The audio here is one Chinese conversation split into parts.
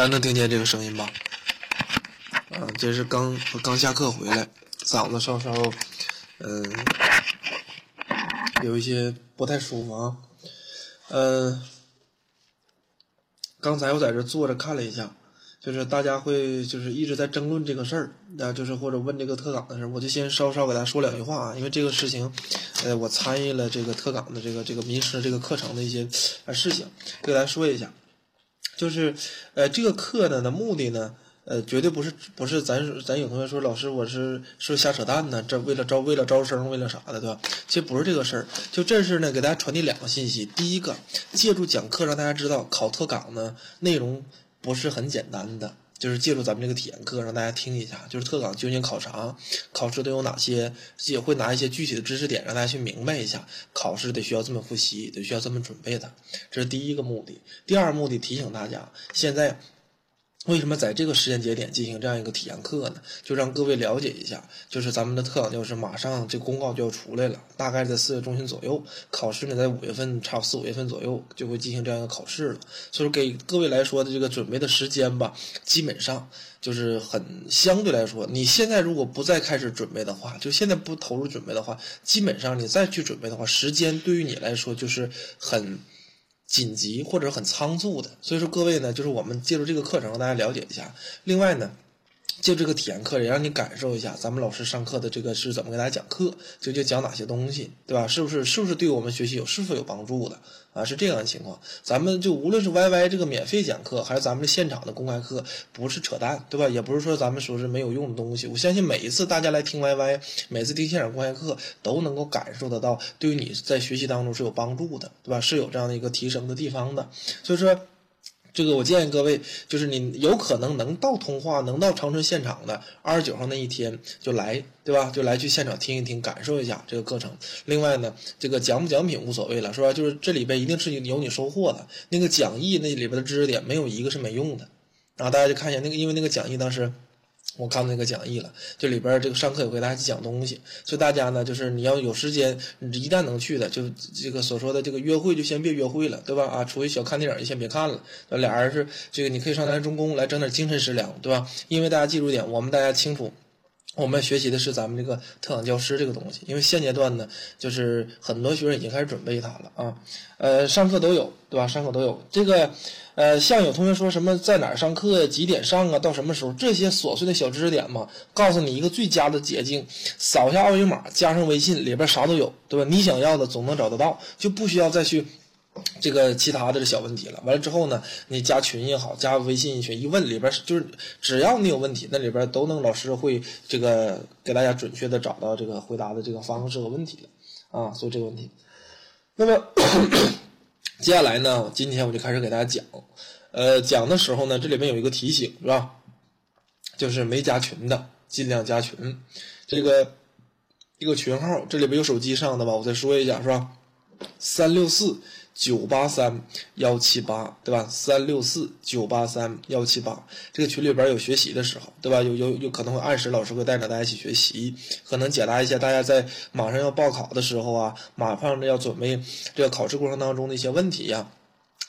大家能听见这个声音吧？啊，这是刚刚下课回来，嗓子稍稍嗯有一些不太舒服啊。嗯，刚才我在这坐着看了一下，就是大家会就是一直在争论这个事儿，啊，就是或者问这个特岗的事儿，我就先稍稍给大家说两句话啊，因为这个事情，呃，我参与了这个特岗的这个这个民师这个课程的一些呃事情，给大家说一下。就是，呃，这个课呢的目的呢，呃，绝对不是不是咱咱有同学说老师我是是瞎扯淡呢，这为了招为了招生为了啥的对吧？其实不是这个事儿，就这事呢给大家传递两个信息。第一个，借助讲课让大家知道考特岗呢内容不是很简单的。就是借助咱们这个体验课，让大家听一下，就是特岗究竟考啥，考试都有哪些，也会拿一些具体的知识点让大家去明白一下，考试得需要这么复习，得需要这么准备的，这是第一个目的。第二目的提醒大家，现在。为什么在这个时间节点进行这样一个体验课呢？就让各位了解一下，就是咱们的特岗教师马上这公告就要出来了，大概在四月中旬左右，考试呢在五月份，差四五月份左右就会进行这样一个考试了。所以说给各位来说的这个准备的时间吧，基本上就是很相对来说，你现在如果不再开始准备的话，就现在不投入准备的话，基本上你再去准备的话，时间对于你来说就是很。紧急或者很仓促的，所以说各位呢，就是我们借助这个课程让大家了解一下。另外呢。就这个体验课也让你感受一下咱们老师上课的这个是怎么给大家讲课，究竟讲哪些东西，对吧？是不是是不是对我们学习有是否有帮助的啊？是这样的情况。咱们就无论是 YY 这个免费讲课，还是咱们的现场的公开课，不是扯淡，对吧？也不是说咱们说是没有用的东西。我相信每一次大家来听 YY，每次听现场公开课，都能够感受得到，对于你在学习当中是有帮助的，对吧？是有这样的一个提升的地方的。所以说。这个我建议各位，就是你有可能能到通化、能到长春现场的二十九号那一天就来，对吧？就来去现场听一听，感受一下这个课程。另外呢，这个奖不奖品无所谓了，是吧？就是这里边一定是有你收获的。那个讲义那里边的知识点没有一个是没用的。然后大家就看一下那个，因为那个讲义当时。我看那个讲义了，这里边这个上课有给大家讲东西，所以大家呢，就是你要有时间，你一旦能去的，就这个所说的这个约会就先别约会了，对吧？啊，出去小看电影就先别看了。俩人是这个，你可以上咱中公来整点精神食粮，对吧？因为大家记住一点，我们大家清楚。我们学习的是咱们这个特岗教师这个东西，因为现阶段呢，就是很多学生已经开始准备它了啊，呃，上课都有，对吧？上课都有这个，呃，像有同学说什么在哪儿上课呀，几点上啊，到什么时候，这些琐碎的小知识点嘛，告诉你一个最佳的捷径，扫一下二维码，加上微信，里边啥都有，对吧？你想要的总能找得到，就不需要再去。这个其他的小问题了，完了之后呢，你加群也好，加微信群一问里边就是只要你有问题，那里边都能老师会这个给大家准确的找到这个回答的这个方式和问题的啊，所以这个问题。那么 接下来呢，今天我就开始给大家讲，呃，讲的时候呢，这里面有一个提醒是吧？就是没加群的尽量加群，这个一个群号，这里边有手机上的吧？我再说一下是吧？三六四。九八三幺七八，对吧？三六四九八三幺七八，这个群里边有学习的时候，对吧？有有有可能会按时老师会带着大家一起学习，可能解答一些大家在马上要报考的时候啊，马上要准备这个考试过程当中的一些问题呀，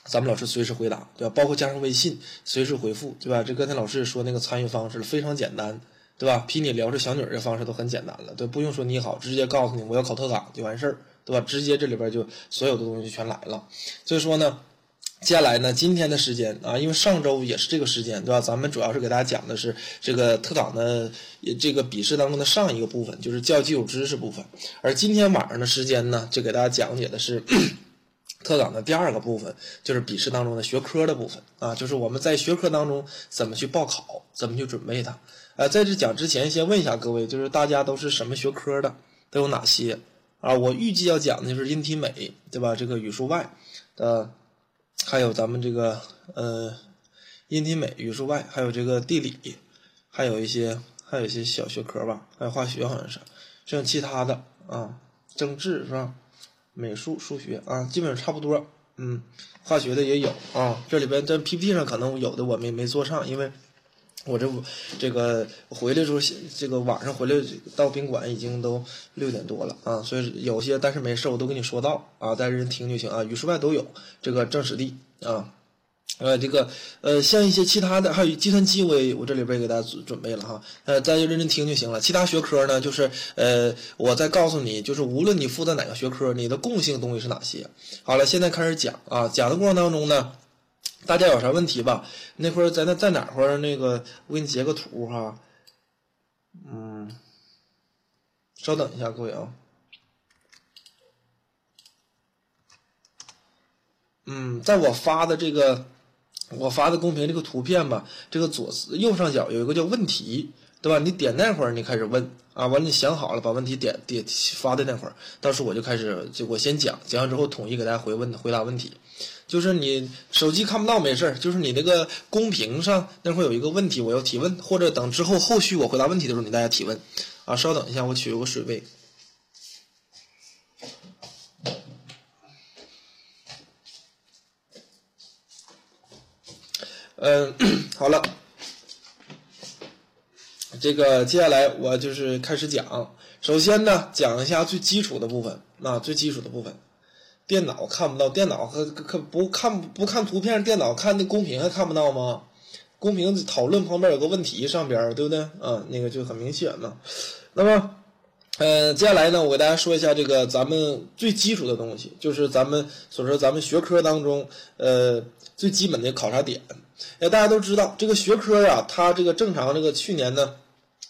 咱们老师随时回答，对吧？包括加上微信随时回复，对吧？这刚才老师也说那个参与方式非常简单，对吧？比你聊着小女儿的方式都很简单了，对，不用说你好，直接告诉你我要考特岗就完事儿。对吧？直接这里边就所有的东西全来了。所以说呢，接下来呢，今天的时间啊，因为上周也是这个时间，对吧？咱们主要是给大家讲的是这个特岗的这个笔试当中的上一个部分，就是教基础知识部分。而今天晚上的时间呢，就给大家讲解的是 特岗的第二个部分，就是笔试当中的学科的部分啊，就是我们在学科当中怎么去报考，怎么去准备它。呃，在这讲之前，先问一下各位，就是大家都是什么学科的，都有哪些？啊，我预计要讲的就是音体美，对吧？这个语数外的，还有咱们这个呃，音体美、语数外，还有这个地理，还有一些还有一些小学科吧，还有化学好像是，剩其他的啊，政治是吧？美术、数学啊，基本上差不多。嗯，化学的也有啊，这里边在 PPT 上可能有的我没没做上，因为。我这这个回来时候，这个晚上回来到宾馆已经都六点多了啊，所以有些但是没事，我都跟你说到啊，大家人听就行啊。语数外都有这个政史地啊，呃，这个呃，像一些其他的，还有计算机，我也我这里边也给大家准准备了哈，呃，大家就认真听就行了。其他学科呢，就是呃，我再告诉你，就是无论你负责哪个学科，你的共性东西是哪些。好了，现在开始讲啊，讲的过程当中呢，大家有啥问题吧？那会儿在那在哪块儿？那个我给你截个图哈，嗯，稍等一下，各位啊。嗯，在我发的这个。我发的公屏这个图片吧，这个左右上角有一个叫问题，对吧？你点那会儿，你开始问啊，完了你想好了，把问题点点发的那会儿，到时候我就开始就我先讲，讲完之后统一给大家回问回答问题。就是你手机看不到没事儿，就是你那个公屏上那会有一个问题，我要提问，或者等之后后续我回答问题的时候，你大家提问啊。稍等一下，我取个水杯。嗯，好了，这个接下来我就是开始讲。首先呢，讲一下最基础的部分，啊，最基础的部分，电脑看不到，电脑和可不看不看图片，电脑看那公屏还看不到吗？公屏讨论旁边有个问题上边，对不对？啊，那个就很明显嘛。那么，呃，接下来呢，我给大家说一下这个咱们最基础的东西，就是咱们所说咱们学科当中，呃，最基本的考察点。哎，大家都知道这个学科呀，它这个正常这个去年呢，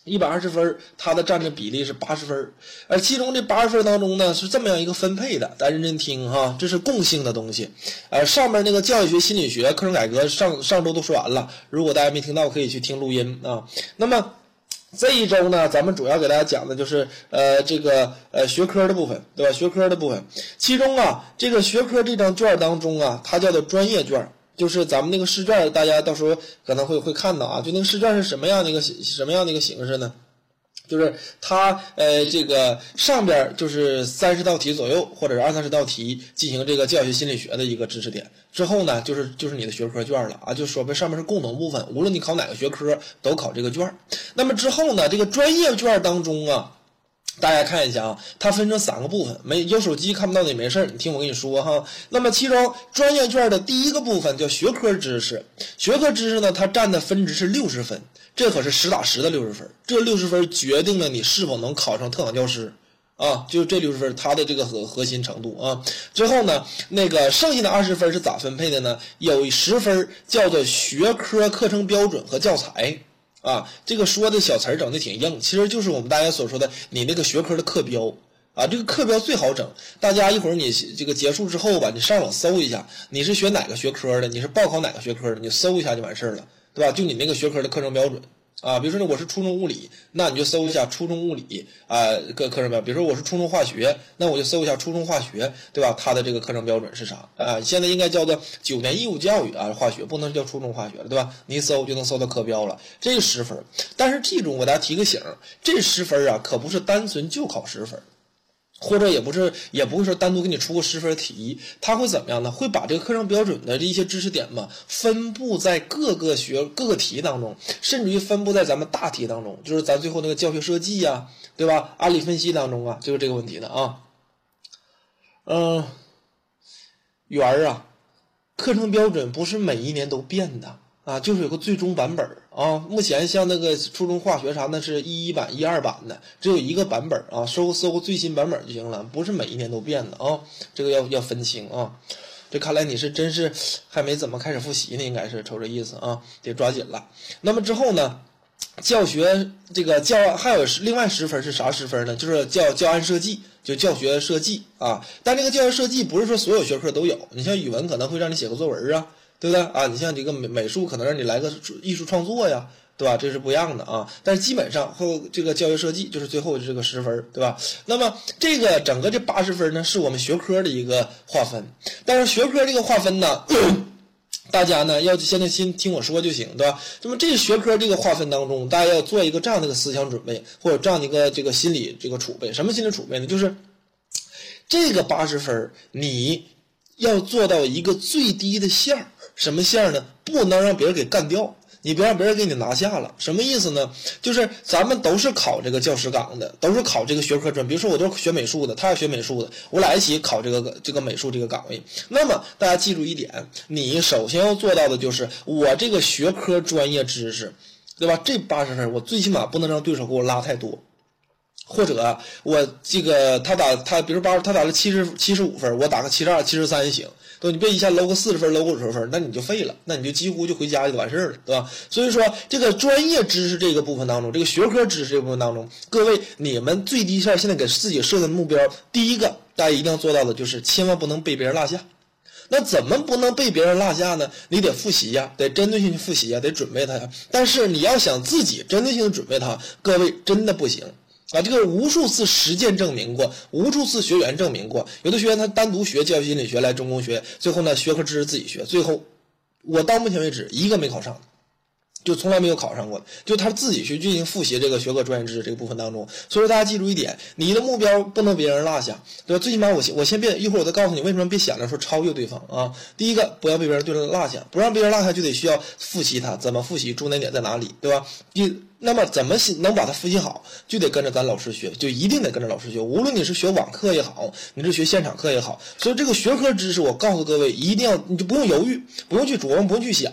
一百二十分，它的占的比例是八十分，而其中这八十分当中呢，是这么样一个分配的，大家认真听哈，这是共性的东西。呃，上面那个教育学心理学课程改革上上周都说完了，如果大家没听到，可以去听录音啊。那么这一周呢，咱们主要给大家讲的就是呃这个呃学科的部分，对吧？学科的部分，其中啊这个学科这张卷当中啊，它叫做专业卷。就是咱们那个试卷，大家到时候可能会会看到啊，就那个试卷是什么样的一个什么样的一个形式呢？就是它呃这个上边就是三十道题左右，或者是二三十道题进行这个教学心理学的一个知识点，之后呢就是就是你的学科卷了啊，就说明上面是共同部分，无论你考哪个学科都考这个卷。那么之后呢，这个专业卷当中啊。大家看一下啊，它分成三个部分。没有手机看不到的也没事儿，你听我跟你说哈。那么其中专业卷的第一个部分叫学科知识，学科知识呢，它占的分值是六十分，这可是实打实的六十分。这六十分决定了你是否能考上特岗教师啊，就这六十分，它的这个核核心程度啊。之后呢，那个剩下的二十分是咋分配的呢？有十分叫做学科课程标准和教材。啊，这个说的小词儿整的挺硬，其实就是我们大家所说的你那个学科的课标啊。这个课标最好整，大家一会儿你这个结束之后吧，你上网搜一下，你是学哪个学科的，你是报考哪个学科的，你搜一下就完事儿了，对吧？就你那个学科的课程标准。啊，比如说呢，我是初中物理，那你就搜一下初中物理啊，各课程标。比如说我是初中化学，那我就搜一下初中化学，对吧？它的这个课程标准是啥啊？现在应该叫做九年义务教育啊，化学不能叫初中化学了，对吧？你一搜就能搜到课标了，这十分。但是记住，我给大家提个醒，这十分啊，可不是单纯就考十分。或者也不是，也不会说单独给你出个十分题，他会怎么样呢？会把这个课程标准的这一些知识点嘛，分布在各个学各个题当中，甚至于分布在咱们大题当中，就是咱最后那个教学设计呀，对吧？案例分析当中啊，就是这个问题的啊。嗯，圆儿啊，课程标准不是每一年都变的。啊，就是有个最终版本啊。目前像那个初中化学啥，那是一一版、一二版的，只有一个版本啊。搜搜最新版本就行了，不是每一年都变的啊。这个要要分清啊。这看来你是真是还没怎么开始复习呢，应该是瞅这意思啊，得抓紧了。那么之后呢，教学这个教还有另外十分是啥十分呢？就是教教案设计，就教学设计啊。但这个教学设计不是说所有学科都有，你像语文可能会让你写个作文啊。对不对啊？你像这个美美术，可能让你来个艺术创作呀，对吧？这是不一样的啊。但是基本上后这个教学设计就是最后这个十分，对吧？那么这个整个这八十分呢，是我们学科的一个划分。但是学科这个划分呢，大家呢要现在先听我说就行，对吧？那么这学科这个划分当中，大家要做一个这样的一个思想准备，或者这样的一个这个心理这个储备。什么心理储备呢？就是这个八十分，你要做到一个最低的线儿。什么线呢？不能让别人给干掉。你别让别人给你拿下了。什么意思呢？就是咱们都是考这个教师岗的，都是考这个学科专。比如说我都是学美术的，他是学美术的，我俩一起考这个这个美术这个岗位。那么大家记住一点，你首先要做到的就是我这个学科专业知识，对吧？这八十分，我最起码不能让对手给我拉太多。或者我这个他打他，比如八他打了七十七十五分，我打个七十二、七十三行，对？你别一下搂个四十分、搂个五十分，那你就废了，那你就几乎就回家就完事儿了，对吧？所以说，这个专业知识这个部分当中，这个学科知识这部分当中，各位你们最低线现在给自己设的目标，第一个大家一定要做到的就是千万不能被别人落下。那怎么不能被别人落下呢？你得复习呀，得针对性去复习呀，得准备它呀。但是你要想自己针对性的准备它，各位真的不行。啊，这个无数次实践证明过，无数次学员证明过，有的学员他单独学教育心理学来中公学，最后呢学科知识自己学，最后我到目前为止一个没考上。就从来没有考上过，就他自己去进行复习这个学科专业知识这个部分当中。所以说大家记住一点，你的目标不能别人落下，对吧？最起码我先我先别一会儿我再告诉你为什么别想着说超越对方啊。第一个不要被别人对落下，不让别人落下就得需要复习它，怎么复习，重点点在哪里，对吧？第那么怎么能把它复习好，就得跟着咱老师学，就一定得跟着老师学。无论你是学网课也好，你是学现场课也好，所以这个学科知识我告诉各位，一定要你就不用犹豫，不用去琢磨，不用去想。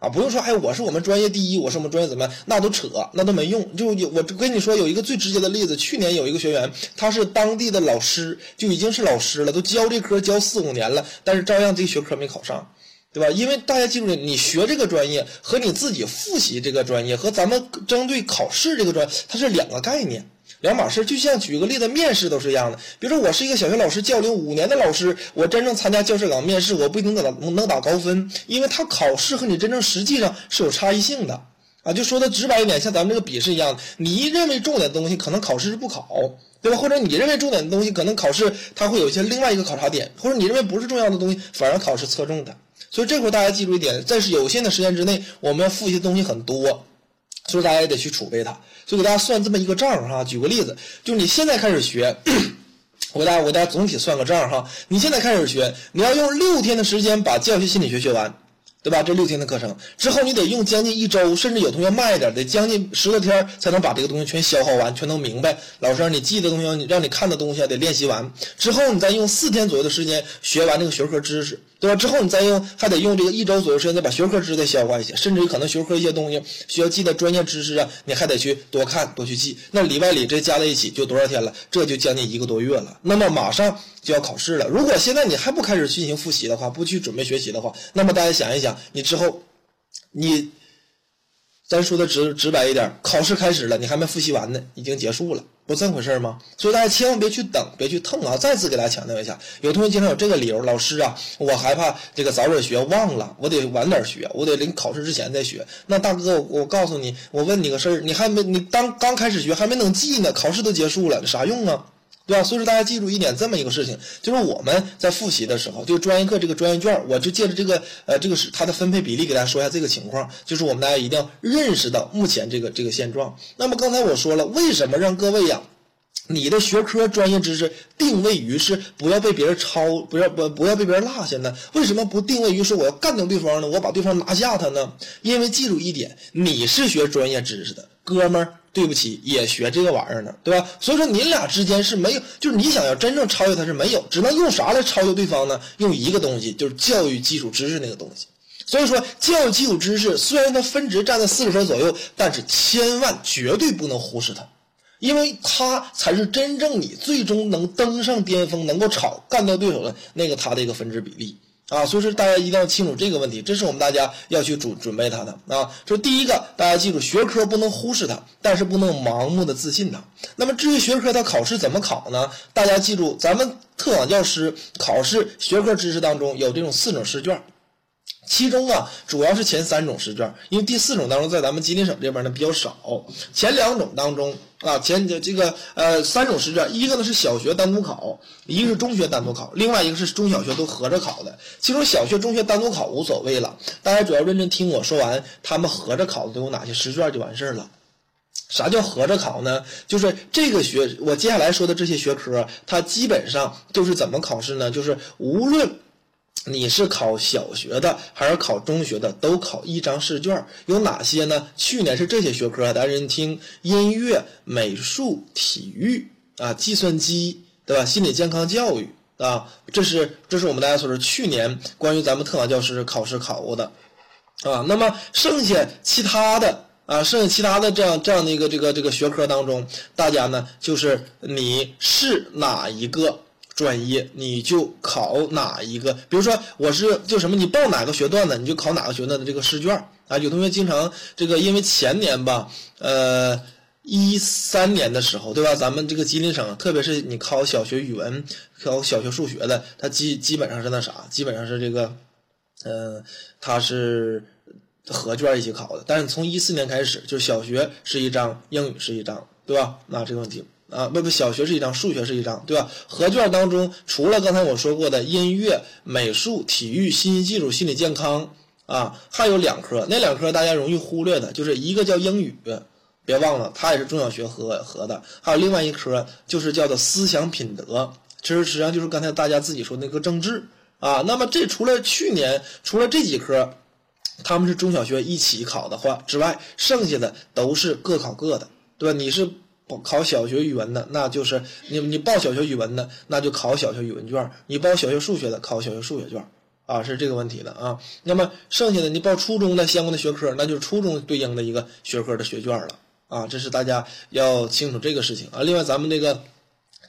啊，不用说，哎，我是我们专业第一，我是我们专业怎么样？那都扯，那都没用。就有我跟你说，有一个最直接的例子，去年有一个学员，他是当地的老师，就已经是老师了，都教这科教四五年了，但是照样这学科没考上，对吧？因为大家记住，你学这个专业和你自己复习这个专业和咱们针对考试这个专，它是两个概念。两码事，就像举个例子，面试都是一样的。比如说，我是一个小学老师，教龄五年的老师，我真正参加教师岗面试，我不一定能打能打高分，因为他考试和你真正实际上是有差异性的啊。就说的直白一点，像咱们这个笔试一样，你认为重点的东西，可能考试是不考，对吧？或者你认为重点的东西，可能考试它会有一些另外一个考察点，或者你认为不是重要的东西，反而考试侧重的。所以这会儿大家记住一点，在有限的时间之内，我们要复习的东西很多。所以大家也得去储备它，就给大家算这么一个账哈。举个例子，就是你现在开始学，我给大家我给大家总体算个账哈。你现在开始学，你要用六天的时间把教学心理学学完，对吧？这六天的课程之后，你得用将近一周，甚至有同学慢一点，得将近十多天才能把这个东西全消耗完，全都明白。老师让你记的东西，你让你看的东西得练习完之后，你再用四天左右的时间学完这个学科知识。对吧？之后你再用，还得用这个一周左右时间，再把学科知识再消化一下，甚至于可能学科一些东西需要记的专业知识啊，你还得去多看多去记。那里外里这加在一起就多少天了？这就将近一个多月了。那么马上就要考试了。如果现在你还不开始进行复习的话，不去准备学习的话，那么大家想一想，你之后，你。咱说的直直白一点，考试开始了，你还没复习完呢，已经结束了，不这么回事吗？所以大家千万别去等，别去蹭啊！再次给大家强调一下，有同学经常有这个理由，老师啊，我害怕这个早点学忘了，我得晚点学，我得临考试之前再学。那大哥，我我告诉你，我问你个事儿，你还没你当刚开始学，还没能记呢，考试都结束了，啥用啊？对吧？所以说大家记住一点，这么一个事情，就是我们在复习的时候，就专业课这个专业卷，我就借着这个呃这个是它的分配比例，给大家说一下这个情况，就是我们大家一定要认识到目前这个这个现状。那么刚才我说了，为什么让各位呀，你的学科专业知识定位于是不要被别人抄，不要不不要被别人落下呢？为什么不定位于说我要干掉对方呢？我把对方拿下他呢？因为记住一点，你是学专业知识的哥们儿。对不起，也学这个玩意儿呢，对吧？所以说你俩之间是没有，就是你想要真正超越他是没有，只能用啥来超越对方呢？用一个东西，就是教育基础知识那个东西。所以说，教育基础知识虽然它分值占在四十分左右，但是千万绝对不能忽视它，因为它才是真正你最终能登上巅峰、能够炒干掉对手的那个它的一个分值比例。啊，所以说大家一定要清楚这个问题，这是我们大家要去准准备它的啊。说第一个，大家记住学科不能忽视它，但是不能盲目的自信它。那么至于学科它考试怎么考呢？大家记住，咱们特岗教师考试学科知识当中有这种四种试卷。其中啊，主要是前三种试卷，因为第四种当中在咱们吉林省这边呢比较少。前两种当中啊，前这个呃三种试卷，一个呢是小学单独考，一个是中学单独考，另外一个是中小学都合着考的。其中小学、中学单独考无所谓了，大家主要认真听我说完，他们合着考的都有哪些试卷就完事儿了。啥叫合着考呢？就是这个学我接下来说的这些学科，它基本上就是怎么考试呢？就是无论。你是考小学的还是考中学的，都考一张试卷，有哪些呢？去年是这些学科，大家听音乐、美术、体育啊，计算机，对吧？心理健康教育啊，这是这是我们大家所说去年关于咱们特岗教师考试考过的啊。那么剩下其他的啊，剩下其他的这样这样的一个这个这个学科当中，大家呢就是你是哪一个？专业你就考哪一个？比如说我是就什么，你报哪个学段的，你就考哪个学段的这个试卷啊。有同学经常这个，因为前年吧，呃，一三年的时候，对吧？咱们这个吉林省，特别是你考小学语文、考小学数学的，它基基本上是那啥，基本上是这个，呃，它是合卷一起考的。但是从一四年开始，就小学是一张，英语是一张，对吧？那这个问题。啊，不不，小学是一张，数学是一张，对吧？合卷当中，除了刚才我说过的音乐、美术、体育、信息技术、心理健康啊，还有两科，那两科大家容易忽略的，就是一个叫英语，别忘了，它也是中小学合合的。还有另外一科，就是叫做思想品德，其实实际上就是刚才大家自己说那个政治啊。那么这除了去年除了这几科，他们是中小学一起考的话之外，剩下的都是各考各的，对吧？你是。考小学语文的，那就是你你报小学语文的，那就考小学语文卷；你报小学数学的，考小学数学卷。啊，是这个问题的啊。那么剩下的你报初中的相关的学科，那就是初中对应的一个学科的学卷了啊。这是大家要清楚这个事情啊。另外，咱们这个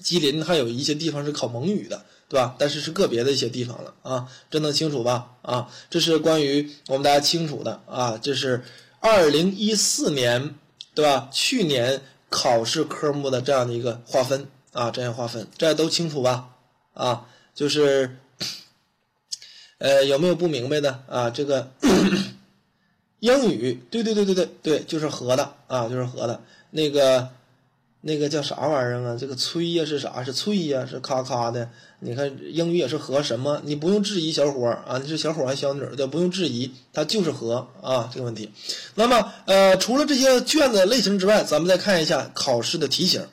吉林还有一些地方是考蒙语的，对吧？但是是个别的一些地方了啊。这能清楚吧？啊，这是关于我们大家清楚的啊。这是二零一四年，对吧？去年。考试科目的这样的一个划分啊，这样划分，这都清楚吧？啊，就是，呃，有没有不明白的啊？这个 英语，对对对对对对，就是合的啊，就是合的，那个。那个叫啥玩意儿啊？这个催呀是啥？是催呀？是咔咔的？你看英语也是和什么？你不用质疑小伙儿啊，你是小伙儿还是小女儿？不用质疑，它就是和啊这个问题。那么呃，除了这些卷子类型之外，咱们再看一下考试的题型。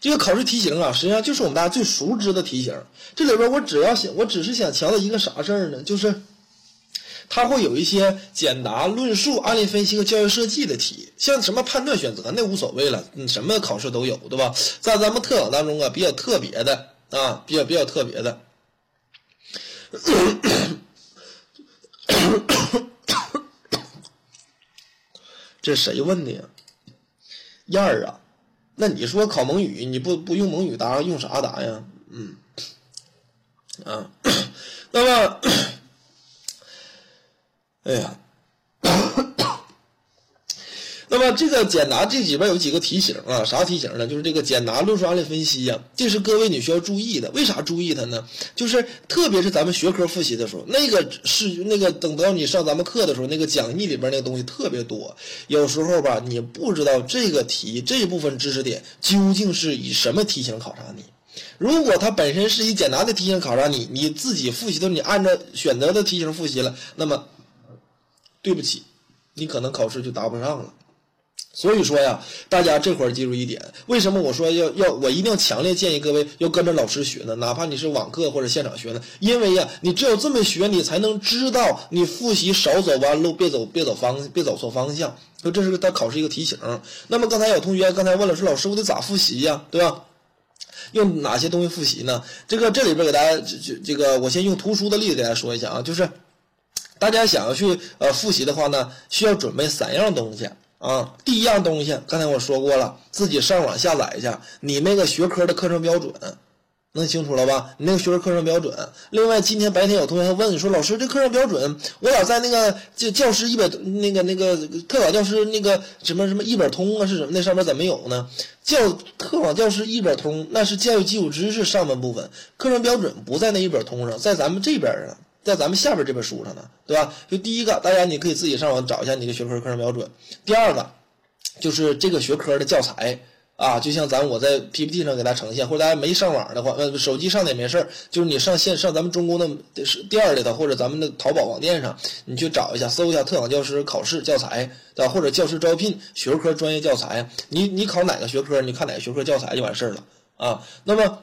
这个考试题型啊，实际上就是我们大家最熟知的题型。这里边我只要想，我只是想强调一个啥事儿呢？就是。它会有一些简答、论述、案例分析和教学设计的题，像什么判断、选择那无所谓了，你，什么考试都有，对吧？在咱们特岗当中啊，比较特别的啊，比较比较特别的，这谁问的呀？燕儿啊，那你说考蒙语，你不不用蒙语答，用啥答呀？嗯，啊，那么。哎呀，那么这个简答这里边有几个题型啊？啥题型呢？就是这个简答论述案例分析呀，这是各位你需要注意的。为啥注意它呢？就是特别是咱们学科复习的时候，那个是那个等到你上咱们课的时候，那个讲义里边那个东西特别多，有时候吧，你不知道这个题这部分知识点究竟是以什么题型考察你。如果它本身是以简答的题型考察你，你自己复习的你按照选择的题型复习了，那么。对不起，你可能考试就答不上了。所以说呀，大家这会儿记住一点，为什么我说要要我一定要强烈建议各位要跟着老师学呢？哪怕你是网课或者现场学呢？因为呀，你只有这么学，你才能知道你复习少走弯路，别走别走方别走错方向。说这是他考试一个提醒。那么刚才有同学刚才问了，说老师我得咋复习呀？对吧？用哪些东西复习呢？这个这里边给大家这这个我先用图书的例子给大家说一下啊，就是。大家想要去呃复习的话呢，需要准备三样东西啊。第一样东西，刚才我说过了，自己上网下载一下你那个学科的课程标准，弄清楚了吧？你那个学科课程标准。另外，今天白天有同学问说，老师这课程标准我咋在那个教教师一本那个那个特岗教师那个什么什么一本通啊是什么那上面怎么没有呢？教特岗教师一本通那是教育基础知识上半部分，课程标准不在那一本通上，在咱们这边啊。在咱们下边这本书上呢，对吧？就第一个，大家你可以自己上网找一下你的学科课程标准。第二个，就是这个学科的教材啊，就像咱我在 PPT 上给大家呈现，或者大家没上网的话，呃，手机上的也没事儿，就是你上线上咱们中公的店里头，或者咱们的淘宝网店上，你去找一下，搜一下特岗教师考试教材，对吧？或者教师招聘学科专业教材，你你考哪个学科，你看哪个学科教材就完事儿了啊。那么。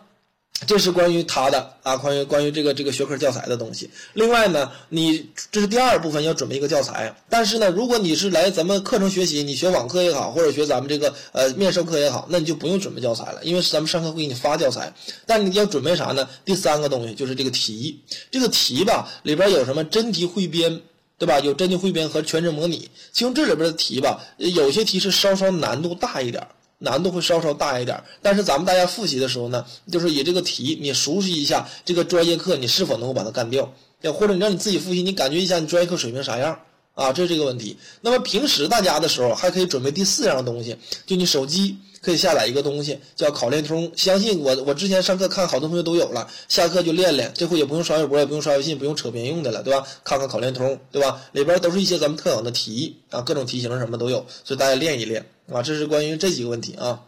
这是关于他的啊，关于关于这个这个学科教材的东西。另外呢，你这是第二部分要准备一个教材。但是呢，如果你是来咱们课程学习，你学网课也好，或者学咱们这个呃面授课也好，那你就不用准备教材了，因为咱们上课会给你发教材。但你要准备啥呢？第三个东西就是这个题，这个题吧里边有什么真题汇编，对吧？有真题汇编和全真模拟。其中这里边的题吧，有些题是稍稍难度大一点。难度会稍稍大一点，但是咱们大家复习的时候呢，就是以这个题，你熟悉一下这个专业课，你是否能够把它干掉？要或者你让你自己复习，你感觉一下你专业课水平啥样啊？这是这个问题。那么平时大家的时候还可以准备第四样东西，就你手机可以下载一个东西叫考练通。相信我，我之前上课看好多同学都有了，下课就练练，这回也不用刷微博，也不用刷微信，不用扯别人用的了，对吧？看看考练通，对吧？里边都是一些咱们特有的题啊，各种题型什么都有，所以大家练一练。啊，这是关于这几个问题啊。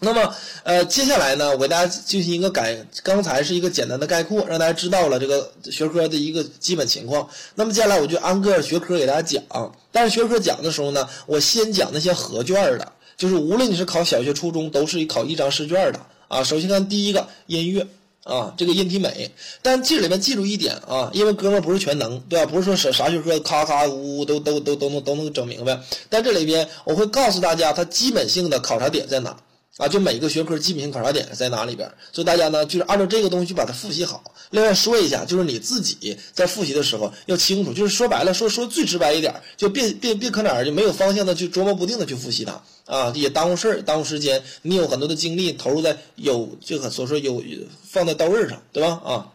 那么，呃，接下来呢，我给大家进行一个改，刚才是一个简单的概括，让大家知道了这个学科的一个基本情况。那么接下来我就按个学科给大家讲。但是学科讲的时候呢，我先讲那些合卷的，就是无论你是考小学、初中，都是考一张试卷的啊。首先看第一个音乐。啊，这个音体美，但这里面记住一点啊，因为哥们不是全能，对吧？不是说啥啥学科咔咔呜呜都都都都能都能整明白。但这里边我会告诉大家，它基本性的考察点在哪。啊，就每个学科基本性考察点在哪里边，所以大家呢就是按照这个东西去把它复习好。另外说一下，就是你自己在复习的时候要清楚，就是说白了说说最直白一点，就别别别可哪儿就没有方向的去琢磨不定的去复习它啊，也耽误事儿，耽误时间。你有很多的精力投入在有这个所说有放在刀刃上，对吧？啊，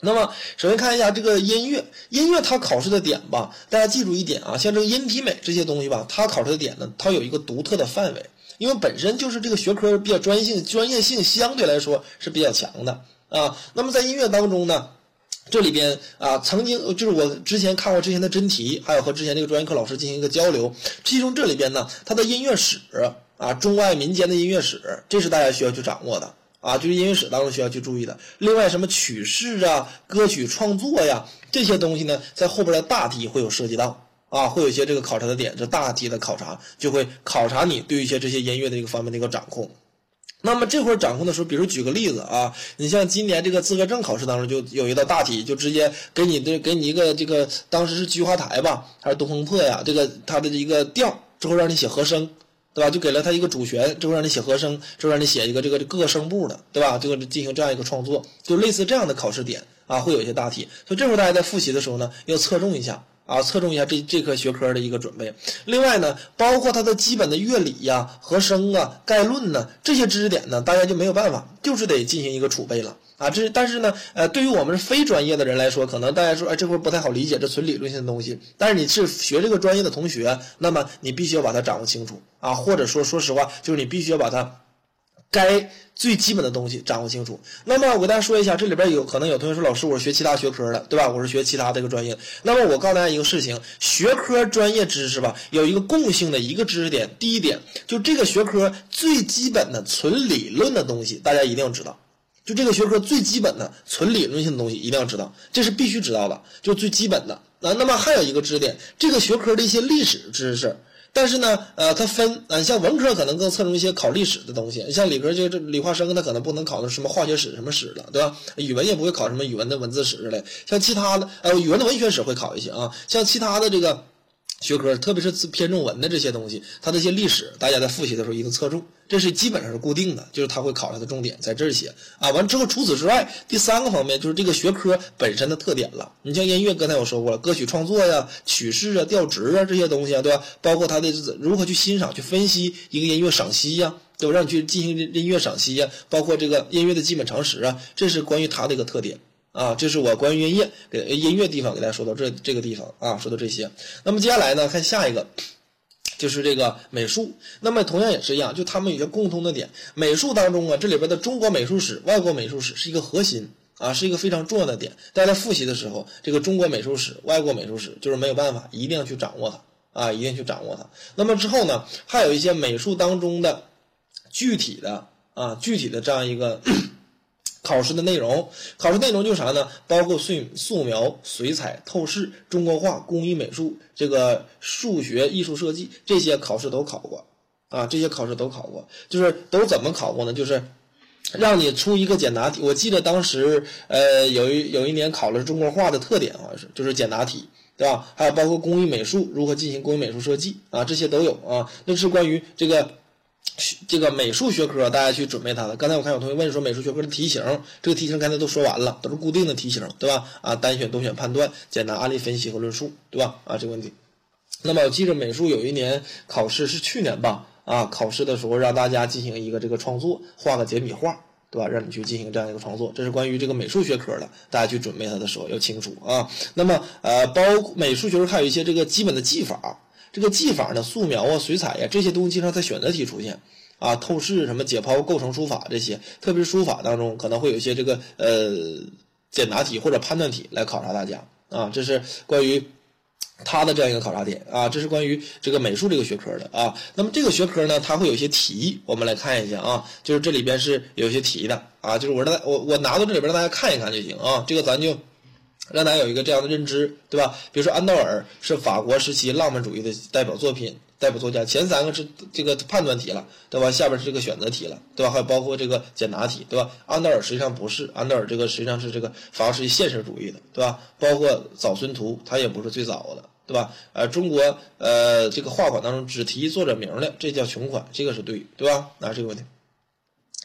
那么首先看一下这个音乐，音乐它考试的点吧，大家记住一点啊，像这个音体美这些东西吧，它考试的点呢，它有一个独特的范围。因为本身就是这个学科比较专业性，专业性相对来说是比较强的啊。那么在音乐当中呢，这里边啊，曾经就是我之前看过之前的真题，还有和之前这个专业课老师进行一个交流。其中这里边呢，它的音乐史啊，中外民间的音乐史，这是大家需要去掌握的啊，就是音乐史当中需要去注意的。另外，什么曲式啊、歌曲创作呀这些东西呢，在后边的大题会有涉及到。啊，会有一些这个考察的点，这大题的考察就会考察你对于一些这些音乐的一个方面的一个掌控。那么这会儿掌控的时候，比如举个例子啊，你像今年这个资格证考试当中就有一道大题，就直接给你的给你一个这个当时是菊花台吧，还是东风破呀？这个它的一个调之后让你写和声，对吧？就给了他一个主旋，之后让你写和声，之后让你写一个这个各个声部的，对吧？这个进行这样一个创作，就类似这样的考试点啊，会有一些大题。所以这会儿大家在复习的时候呢，要侧重一下。啊，侧重一下这这科学科的一个准备。另外呢，包括它的基本的乐理呀、和声啊、概论呢这些知识点呢，大家就没有办法，就是得进行一个储备了啊。这但是呢，呃，对于我们非专业的人来说，可能大家说，哎，这会不太好理解，这纯理论性的东西。但是你是学这个专业的同学，那么你必须要把它掌握清楚啊，或者说，说实话，就是你必须要把它。该最基本的东西掌握清楚。那么我给大家说一下，这里边有可能有同学说，老师，我是学其他学科的，对吧？我是学其他这个专业。那么我告诉大家一个事情，学科专业知识吧，有一个共性的一个知识点。第一点，就这个学科最基本的纯理论的东西，大家一定要知道。就这个学科最基本的纯理论性的东西，一定要知道，这是必须知道的，就最基本的。啊，那么还有一个知识点，这个学科的一些历史知识。但是呢，呃，它分，呃，像文科可能更侧重一些考历史的东西，像理科就这理化生，它可能不能考的什么化学史什么史了，对吧？语文也不会考什么语文的文字史之类，像其他的，呃，语文的文学史会考一些啊，像其他的这个。学科，特别是偏重文的这些东西，它的一些历史，大家在复习的时候一定侧重，这是基本上是固定的，就是它会考察的重点在这儿写啊。完之后，除此之外，第三个方面就是这个学科本身的特点了。你像音乐，刚才我说过了，歌曲创作呀、曲式啊、调值啊这些东西啊，对吧？包括它的如何去欣赏、去分析一个音乐赏析呀，对吧？让你去进行音乐赏析呀，包括这个音乐的基本常识啊，这是关于它的一个特点。啊，这是我关于音乐给音乐地方给大家说到这这个地方啊，说到这些。那么接下来呢，看下一个，就是这个美术。那么同样也是一样，就他们有些共通的点。美术当中啊，这里边的中国美术史、外国美术史是一个核心啊，是一个非常重要的点。大家复习的时候，这个中国美术史、外国美术史就是没有办法，一定要去掌握它啊，一定去掌握它。那么之后呢，还有一些美术当中的具体的啊，具体的这样一个。考试的内容，考试内容就是啥呢？包括素素描、水彩、透视、中国画、工艺美术、这个数学、艺术设计这些考试都考过啊，这些考试都考过，就是都怎么考过呢？就是让你出一个简答题。我记得当时呃有一有一年考了中国画的特点，好像是就是简答题。对吧？还有包括工艺美术如何进行工艺美术设计啊，这些都有啊。那是关于这个这个美术学科，大家去准备它的。刚才我看有同学问说，美术学科的题型，这个题型刚才都说完了，都是固定的题型，对吧？啊，单选、多选、判断、简单案例分析和论述，对吧？啊，这个问题。那么我记着美术有一年考试是去年吧？啊，考试的时候让大家进行一个这个创作，画个简笔画。对吧？让你去进行这样一个创作，这是关于这个美术学科的，大家去准备它的时候要清楚啊。那么，呃，包美术学科还有一些这个基本的技法，这个技法呢，素描啊、水彩呀这些东西经常在选择题出现啊，透视什么解剖、构成书法这些，特别是书法当中可能会有一些这个呃简答题或者判断题来考察大家啊。这是关于。它的这样一个考察点啊，这是关于这个美术这个学科的啊。那么这个学科呢，它会有一些题，我们来看一下啊。就是这里边是有一些题的啊，就是我让大我我拿到这里边让大家看一看就行啊。这个咱就让大家有一个这样的认知，对吧？比如说安道尔是法国时期浪漫主义的代表作品。代表作家前三个是这个判断题了，对吧？下边是这个选择题了，对吧？还有包括这个简答题，对吧？安道尔实际上不是，安道尔这个实际上是这个法国时期现实主义的，对吧？包括早孙图，他也不是最早的，对吧？呃，中国呃这个画款当中只提作者名的，这叫穷款，这个是对，对吧？啊，这个问题，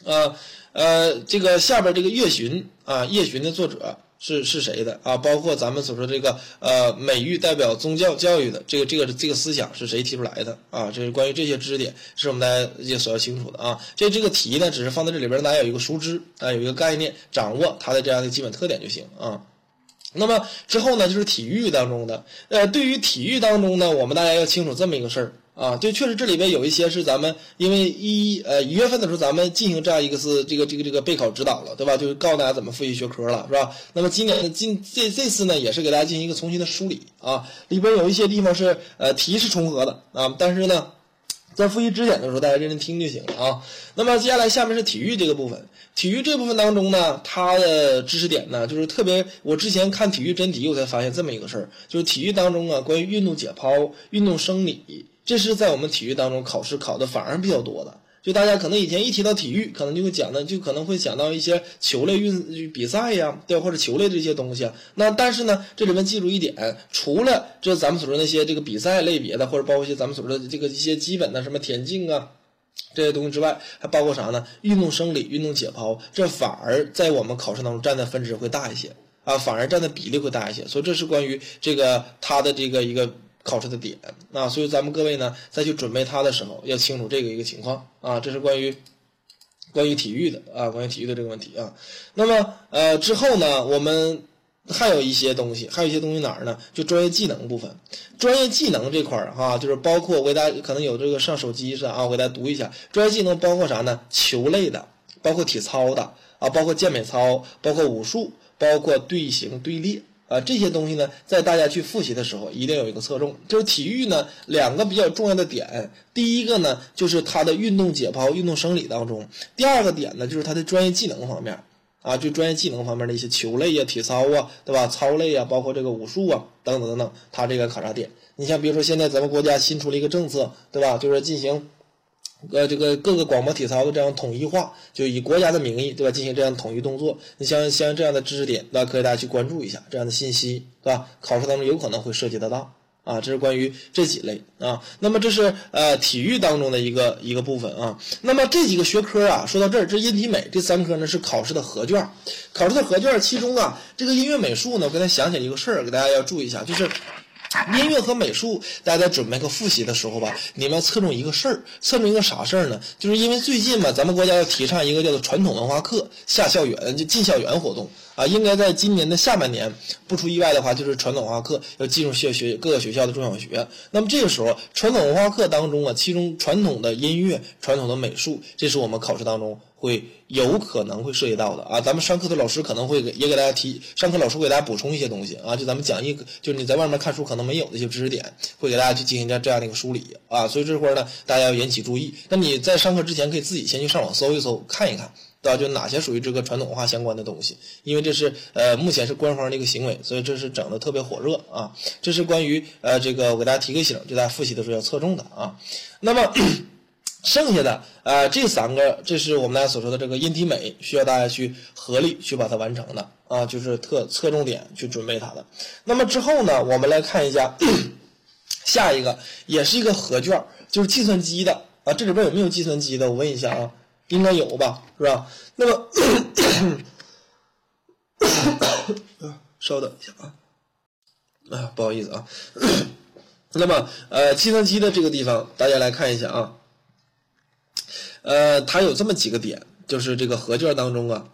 呃呃，这个下边这个夜巡啊，夜巡的作者。是是谁的啊？包括咱们所说这个呃美育代表宗教教育的这个这个这个思想是谁提出来的啊？这是关于这些知识点是我们大家也所要清楚的啊。这这个题呢，只是放在这里边，大家有一个熟知啊，有一个概念，掌握它的这样的基本特点就行啊。那么之后呢，就是体育当中的呃，对于体育当中呢，我们大家要清楚这么一个事儿。啊，就，确实这里边有一些是咱们因为一呃一月份的时候咱们进行这样一个是这个这个这个备考指导了，对吧？就是告诉大家怎么复习学科了，是吧？那么今年的今这这次呢，也是给大家进行一个重新的梳理啊，里边有一些地方是呃题是重合的啊，但是呢。在复习知识点的时候，大家认真听就行了啊。那么接下来下面是体育这个部分，体育这部分当中呢，它的知识点呢，就是特别。我之前看体育真题，我才发现这么一个事儿，就是体育当中啊，关于运动解剖、运动生理，这是在我们体育当中考试考的反而比较多的。就大家可能以前一提到体育，可能就会讲的，就可能会想到一些球类运比赛呀，对或者球类这些东西啊。那但是呢，这里面记住一点，除了这咱们所说那些这个比赛类别的，或者包括一些咱们所说的这个一些基本的什么田径啊这些东西之外，还包括啥呢？运动生理、运动解剖，这反而在我们考试当中占的分值会大一些啊，反而占的比例会大一些。所以这是关于这个它的这个一个。考试的点啊，所以咱们各位呢，再去准备它的时候，要清楚这个一个情况啊。这是关于关于体育的啊，关于体育的这个问题啊。那么呃之后呢，我们还有一些东西，还有一些东西哪儿呢？就专业技能部分，专业技能这块儿哈，就是包括我给大家可能有这个上手机是啊，我给大家读一下，专业技能包括啥呢？球类的，包括体操的啊，包括健美操，包括武术，包括队形队列。啊，这些东西呢，在大家去复习的时候，一定有一个侧重。就是体育呢，两个比较重要的点。第一个呢，就是它的运动解剖、运动生理当中；第二个点呢，就是它的专业技能方面。啊，就专业技能方面的一些球类呀、体操啊，对吧？操类啊，包括这个武术啊，等等等等，它这个考察点。你像比如说，现在咱们国家新出了一个政策，对吧？就是进行。呃，这个各个广播体操的这样统一化，就以国家的名义，对吧？进行这样统一动作。你像像这样的知识点，那可以大家去关注一下这样的信息，对吧？考试当中有可能会涉及得到啊。这是关于这几类啊。那么这是呃体育当中的一个一个部分啊。那么这几个学科啊，说到这儿，这音体美这三科呢是考试的合卷，考试的合卷，其中啊这个音乐美术呢，我刚才想起一个事儿，给大家要注意一下，就是。音乐和美术，大家在准备和复习的时候吧，你们要侧重一个事儿，侧重一个啥事儿呢？就是因为最近嘛，咱们国家要提倡一个叫做传统文化课下校园就进校园活动啊，应该在今年的下半年，不出意外的话，就是传统文化课要进入学学各个学校的中小学。那么这个时候，传统文化课当中啊，其中传统的音乐、传统的美术，这是我们考试当中。会有可能会涉及到的啊，咱们上课的老师可能会给也给大家提，上课老师会给大家补充一些东西啊，就咱们讲义，就是你在外面看书可能没有的一些知识点，会给大家去进行这这样的一个梳理啊，所以这块呢，大家要引起注意。那你在上课之前可以自己先去上网搜一搜，看一看，对吧？就哪些属于这个传统文化相关的东西，因为这是呃目前是官方的一个行为，所以这是整的特别火热啊。这是关于呃这个我给大家提个醒，就大家复习的时候要侧重的啊。那么。剩下的呃这三个，这是我们大家所说的这个音体美，需要大家去合力去把它完成的啊，就是特侧重点去准备它的。那么之后呢，我们来看一下 下一个，也是一个合卷，就是计算机的啊，这里边有没有计算机的？我问一下啊，应该有吧，是吧？那么稍等一下啊，啊，不好意思啊。那么呃，计算机的这个地方，大家来看一下啊。呃，它有这么几个点，就是这个合卷当中啊，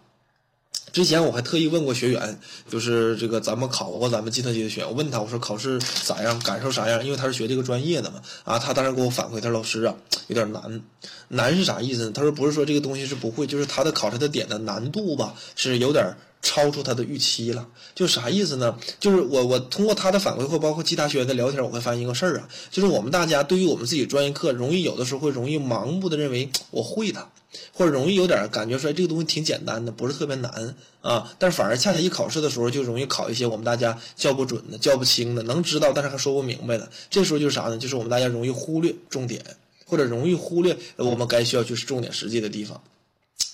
之前我还特意问过学员，就是这个咱们考过咱们计算机的学员，我问他我说考试咋样，感受啥样？因为他是学这个专业的嘛，啊，他当时给我反馈，他说老师啊，有点难，难是啥意思？他说不是说这个东西是不会，就是他的考察的点的难度吧，是有点。超出他的预期了，就啥意思呢？就是我我通过他的反馈或包括其他学员的聊天，我会发现一个事儿啊，就是我们大家对于我们自己专业课，容易有的时候会容易盲目的认为我会它，或者容易有点感觉说这个东西挺简单的，不是特别难啊，但是反而恰恰一考试的时候就容易考一些我们大家叫不准的、叫不清的，能知道但是还说不明白的，这时候就是啥呢？就是我们大家容易忽略重点，或者容易忽略我们该需要去重点实际的地方。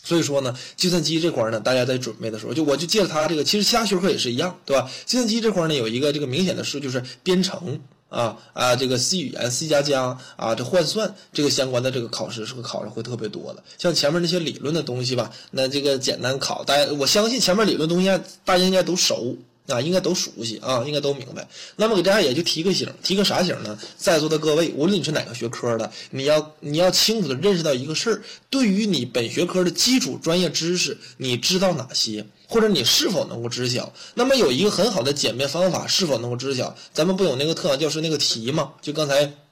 所以说呢，计算机这块呢，大家在准备的时候，就我就借着它这个，其实其他学科也是一样，对吧？计算机这块呢，有一个这个明显的事，就是编程啊啊，这个 C 语言、C 加加啊，这换算这个相关的这个考试是会考的会特别多的。像前面那些理论的东西吧，那这个简单考，大家我相信前面理论东西大家应该都熟。啊，应该都熟悉啊，应该都明白。那么给大家也就提个醒，提个啥醒呢？在座的各位，无论你是哪个学科的，你要你要清楚的认识到一个事儿：对于你本学科的基础专业知识，你知道哪些，或者你是否能够知晓？那么有一个很好的简便方法，是否能够知晓？咱们不有那个特岗教师那个题吗？就刚才。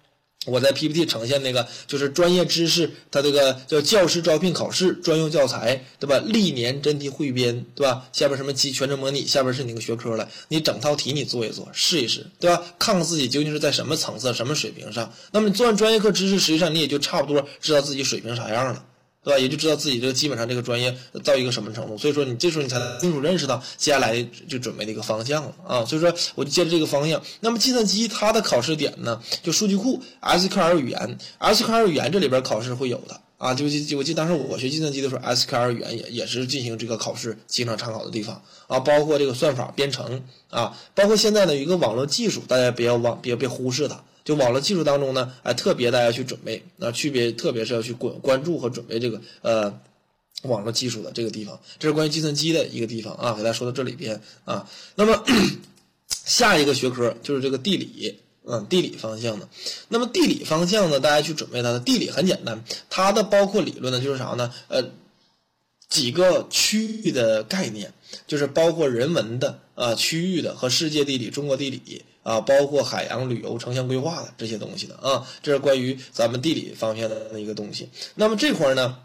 我在 PPT 呈现那个就是专业知识，它这个叫教师招聘考试专用教材，对吧？历年真题汇编，对吧？下边什么机全程模拟，下边是哪个学科了？你整套题你做一做，试一试，对吧？看看自己究竟是在什么层次、什么水平上。那么你做完专业课知识，实际上你也就差不多知道自己水平啥样了。对吧？也就知道自己这个基本上这个专业到一个什么程度，所以说你这时候你才能清楚认识到接下来就准备的一个方向了啊。所以说我就接着这个方向。那么计算机它的考试点呢，就数据库、SQL 语言、SQL 语言这里边考试会有的啊。就就我记得当时我学计算机的时候，SQL 语言也也是进行这个考试经常参考的地方啊。包括这个算法编程啊，包括现在呢一个网络技术，大家不要忘，别别忽视它。就网络技术当中呢，哎，特别大家去准备，那区别特别是要去关关注和准备这个呃网络技术的这个地方，这是关于计算机的一个地方啊，给大家说到这里边啊。那么 下一个学科就是这个地理，嗯，地理方向的。那么地理方向呢，大家去准备它的地理很简单，它的包括理论呢就是啥呢？呃，几个区域的概念，就是包括人文的啊区域的和世界地理、中国地理。啊，包括海洋旅游、城乡规划的这些东西的啊，这是关于咱们地理方面的一个东西。那么这块呢，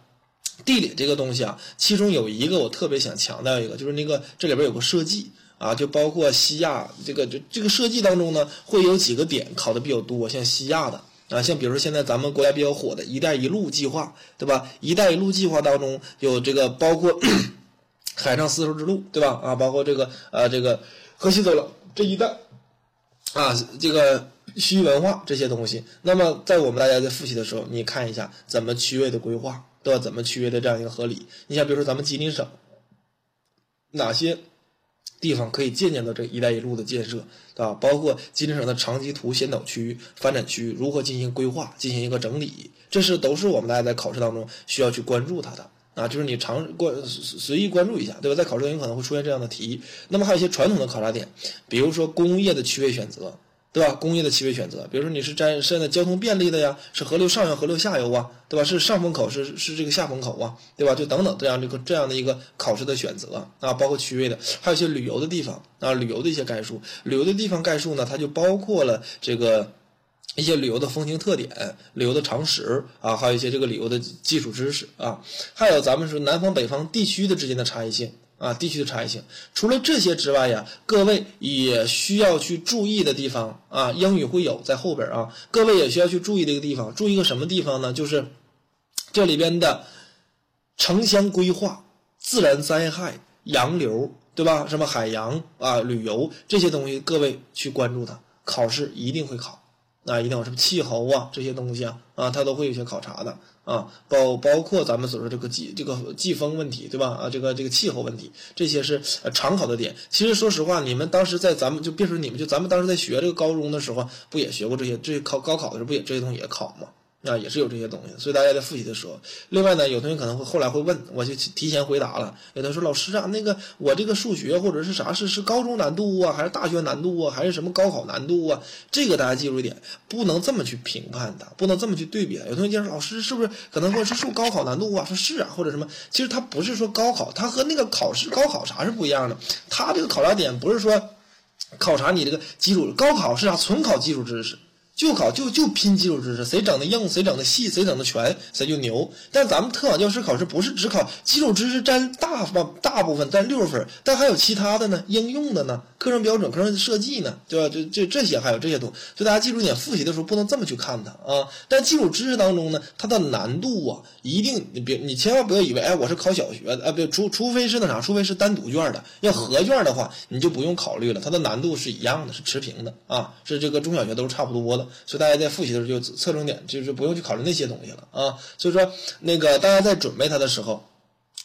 地理这个东西啊，其中有一个我特别想强调一个，就是那个这里边有个设计啊，就包括西亚这个，就这个设计当中呢，会有几个点考的比较多，像西亚的啊，像比如说现在咱们国家比较火的一带一路计划，对吧？一带一路计划当中有这个包括 海上丝绸之路，对吧？啊，包括这个呃这个河西走廊这一带。啊，这个区域文化这些东西，那么在我们大家在复习的时候，你看一下怎么区位的规划，对吧？怎么区位的这样一个合理？你像比如说咱们吉林省，哪些地方可以借鉴到这“一带一路”的建设，对吧？包括吉林省的长期图先导区、发展区如何进行规划、进行一个整理，这是都是我们大家在考试当中需要去关注它的。啊，就是你常关随意关注一下，对吧？在考试中有可能会出现这样的题。那么还有一些传统的考察点，比如说工业的区位选择，对吧？工业的区位选择，比如说你是在现在交通便利的呀，是河流上游、河流下游啊，对吧？是上风口，是是这个下风口啊，对吧？就等等这样这个这样的一个考试的选择啊，包括区位的，还有一些旅游的地方啊，旅游的一些概述，旅游的地方概述呢，它就包括了这个。一些旅游的风情特点、旅游的常识啊，还有一些这个旅游的基础知识啊，还有咱们说南方北方地区的之间的差异性啊，地区的差异性。除了这些之外呀，各位也需要去注意的地方啊，英语会有在后边啊，各位也需要去注意这个地方。注意一个什么地方呢？就是这里边的城乡规划、自然灾害、洋流，对吧？什么海洋啊、旅游这些东西，各位去关注它，考试一定会考。啊，一定有什么气候啊这些东西啊啊，它都会有些考察的啊，包包括咱们所说这个季这个季风问题，对吧？啊，这个这个气候问题，这些是常考的点。其实说实话，你们当时在咱们就别说你们，就咱们当时在学这个高中的时候，不也学过这些？这考高考的时候不也这些东西也考吗？啊，也是有这些东西，所以大家在复习的时候，另外呢，有同学可能会后来会问，我就提前回答了。有的说老师啊，那个我这个数学或者是啥是是高中难度啊，还是大学难度啊，还是什么高考难度啊？这个大家记住一点，不能这么去评判它，不能这么去对比它。有同学就说老师是不是可能会是数高考难度啊？说是啊，或者什么？其实它不是说高考，它和那个考试高考啥是不一样的。它这个考察点不是说考察你这个基础，高考是啥？纯考基础知识。就考就就拼基础知识，谁整的硬，谁整的细，谁整的全，谁就牛。但咱们特岗教师考试不是只考基础知识，占大方大部分，占六十分，但还有其他的呢，应用的呢，课程标准、课程设计呢，对吧？这这这些还有这些东西，所以大家记住一点，复习的时候不能这么去看它啊。但基础知识当中呢，它的难度啊，一定你别你千万不要以为，哎，我是考小学的啊，不，除除非是那啥，除非是单独卷的，要合卷的话，你就不用考虑了，它的难度是一样的，是持平的啊，是这个中小学都是差不多的。所以大家在复习的时候就侧重点，就是不用去考虑那些东西了啊。所以说，那个大家在准备它的时候，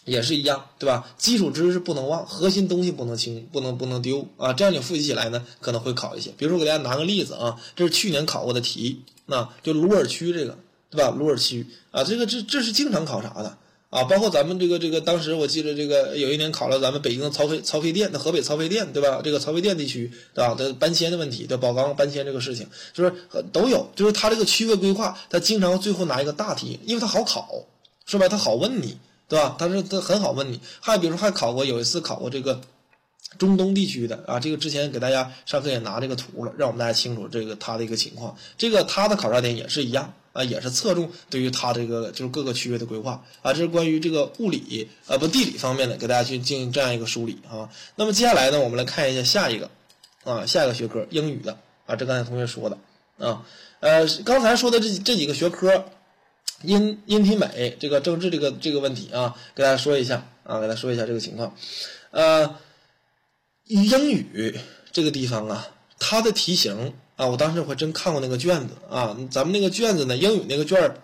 也是一样，对吧？基础知识不能忘，核心东西不能轻，不能不能丢啊。这样你复习起来呢，可能会考一些。比如说，我给大家拿个例子啊，这是去年考过的题，那就鲁尔区这个，对吧？鲁尔区啊，这个这这是经常考察的。啊，包括咱们这个这个，当时我记得这个有一年考了咱们北京的曹妃曹妃甸，那河北曹妃甸对吧？这个曹妃甸地区对吧？的搬迁的问题，对宝钢搬迁这个事情，就是都有，就是他这个区位规划，他经常最后拿一个大题，因为他好考，是吧他好问你，对吧？他是他很好问你。还比如说还考过有一次考过这个中东地区的啊，这个之前给大家上课也拿这个图了，让我们大家清楚这个他的一个情况。这个他的考察点也是一样。啊，也是侧重对于它这个就是各个区域的规划啊，这是关于这个物理啊不地理方面的，给大家去进行这样一个梳理啊。那么接下来呢，我们来看一下下一个啊，下一个学科英语的啊，这刚才同学说的啊，呃，刚才说的这这几个学科，音音体美这个政治这个这个问题啊，给大家说一下啊，给大家说一下这个情况，呃，英语这个地方啊，它的题型。啊，我当时我还真看过那个卷子啊，咱们那个卷子呢，英语那个卷儿，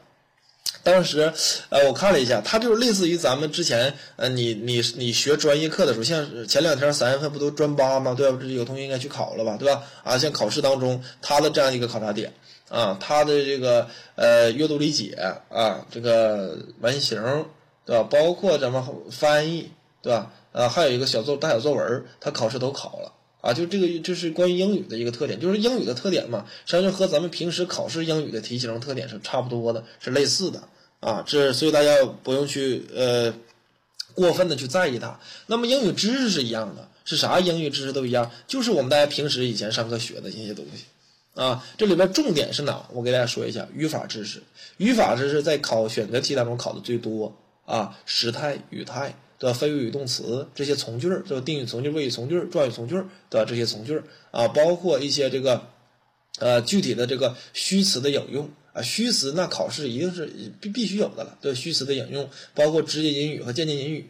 当时呃我看了一下，它就是类似于咱们之前呃你你你学专业课的时候，像前两天三月份不都专八吗？对吧？有同学应该去考了吧？对吧？啊，像考试当中它的这样一个考察点啊，它的这个呃阅读理解啊，这个完形对吧？包括咱们翻译对吧？啊，还有一个小作大小作文，它考试都考了。啊，就这个就是关于英语的一个特点，就是英语的特点嘛，实际上就和咱们平时考试英语的题型特点是差不多的，是类似的啊。这所以大家不用去呃过分的去在意它。那么英语知识是一样的，是啥英语知识都一样，就是我们大家平时以前上课学的一些东西啊。这里边重点是哪？我给大家说一下语法知识。语法知识在考选择题当中考的最多啊，时态、语态。的非谓语动词这些从句儿，这个定语从句、谓语从句、状语从句的这些从句啊，包括一些这个呃具体的这个虚词的引用啊，虚词那考试一定是必必须有的了。对虚词的引用，包括直接引语和间接引语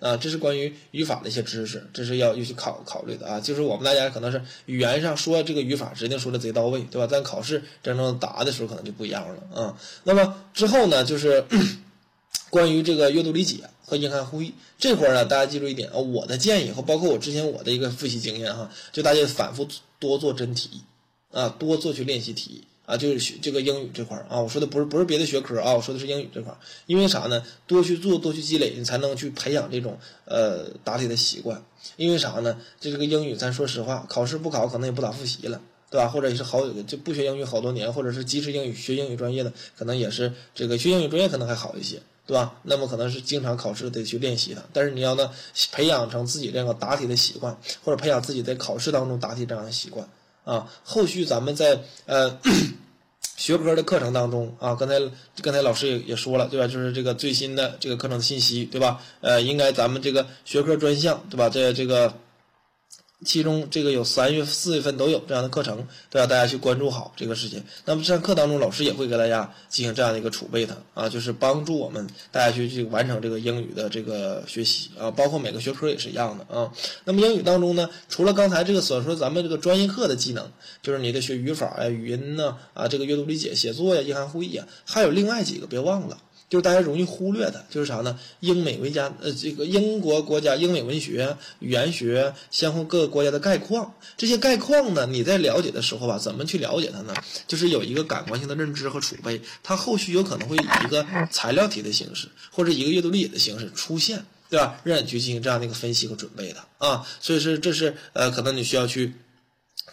啊，这是关于语法的一些知识，这是要要去考考虑的啊。就是我们大家可能是语言上说这个语法指定说的贼到位，对吧？但考试真正答的时候可能就不一样了啊。那么之后呢，就是 关于这个阅读理解。和英汉互译这块儿呢，大家记住一点啊，我的建议和包括我之前我的一个复习经验哈，就大家反复多做真题啊，多做去练习题啊，就是学这个英语这块儿啊，我说的不是不是别的学科啊，我说的是英语这块儿，因为啥呢？多去做，多去积累，你才能去培养这种呃答题的习惯。因为啥呢？就这个英语，咱说实话，考试不考可能也不咋复习了，对吧？或者也是好就不学英语好多年，或者是即使英语学英语专业的，可能也是这个学英语专业可能还好一些。对吧？那么可能是经常考试得去练习它，但是你要呢培养成自己这个答题的习惯，或者培养自己在考试当中答题这样的习惯啊。后续咱们在呃学科的课程当中啊，刚才刚才老师也也说了，对吧？就是这个最新的这个课程信息，对吧？呃，应该咱们这个学科专项，对吧？在这个其中这个有三月、四月份都有这样的课程，都要大家去关注好这个事情。那么上课当中，老师也会给大家进行这样的一个储备的啊，就是帮助我们大家去去完成这个英语的这个学习啊，包括每个学科也是一样的啊。那么英语当中呢，除了刚才这个所说咱们这个专业课的技能，就是你得学语法呀、语音呢啊，这个阅读理解、写作呀、英韩互译呀，还有另外几个别忘了。就是大家容易忽略的，就是啥呢？英美文家，呃，这个英国国家英美文学、语言学，相互各个国家的概况。这些概况呢，你在了解的时候吧，怎么去了解它呢？就是有一个感官性的认知和储备，它后续有可能会以一个材料题的形式，或者一个阅读理解的形式出现，对吧？让你去进行这样的一个分析和准备的啊。所以说，这是呃，可能你需要去。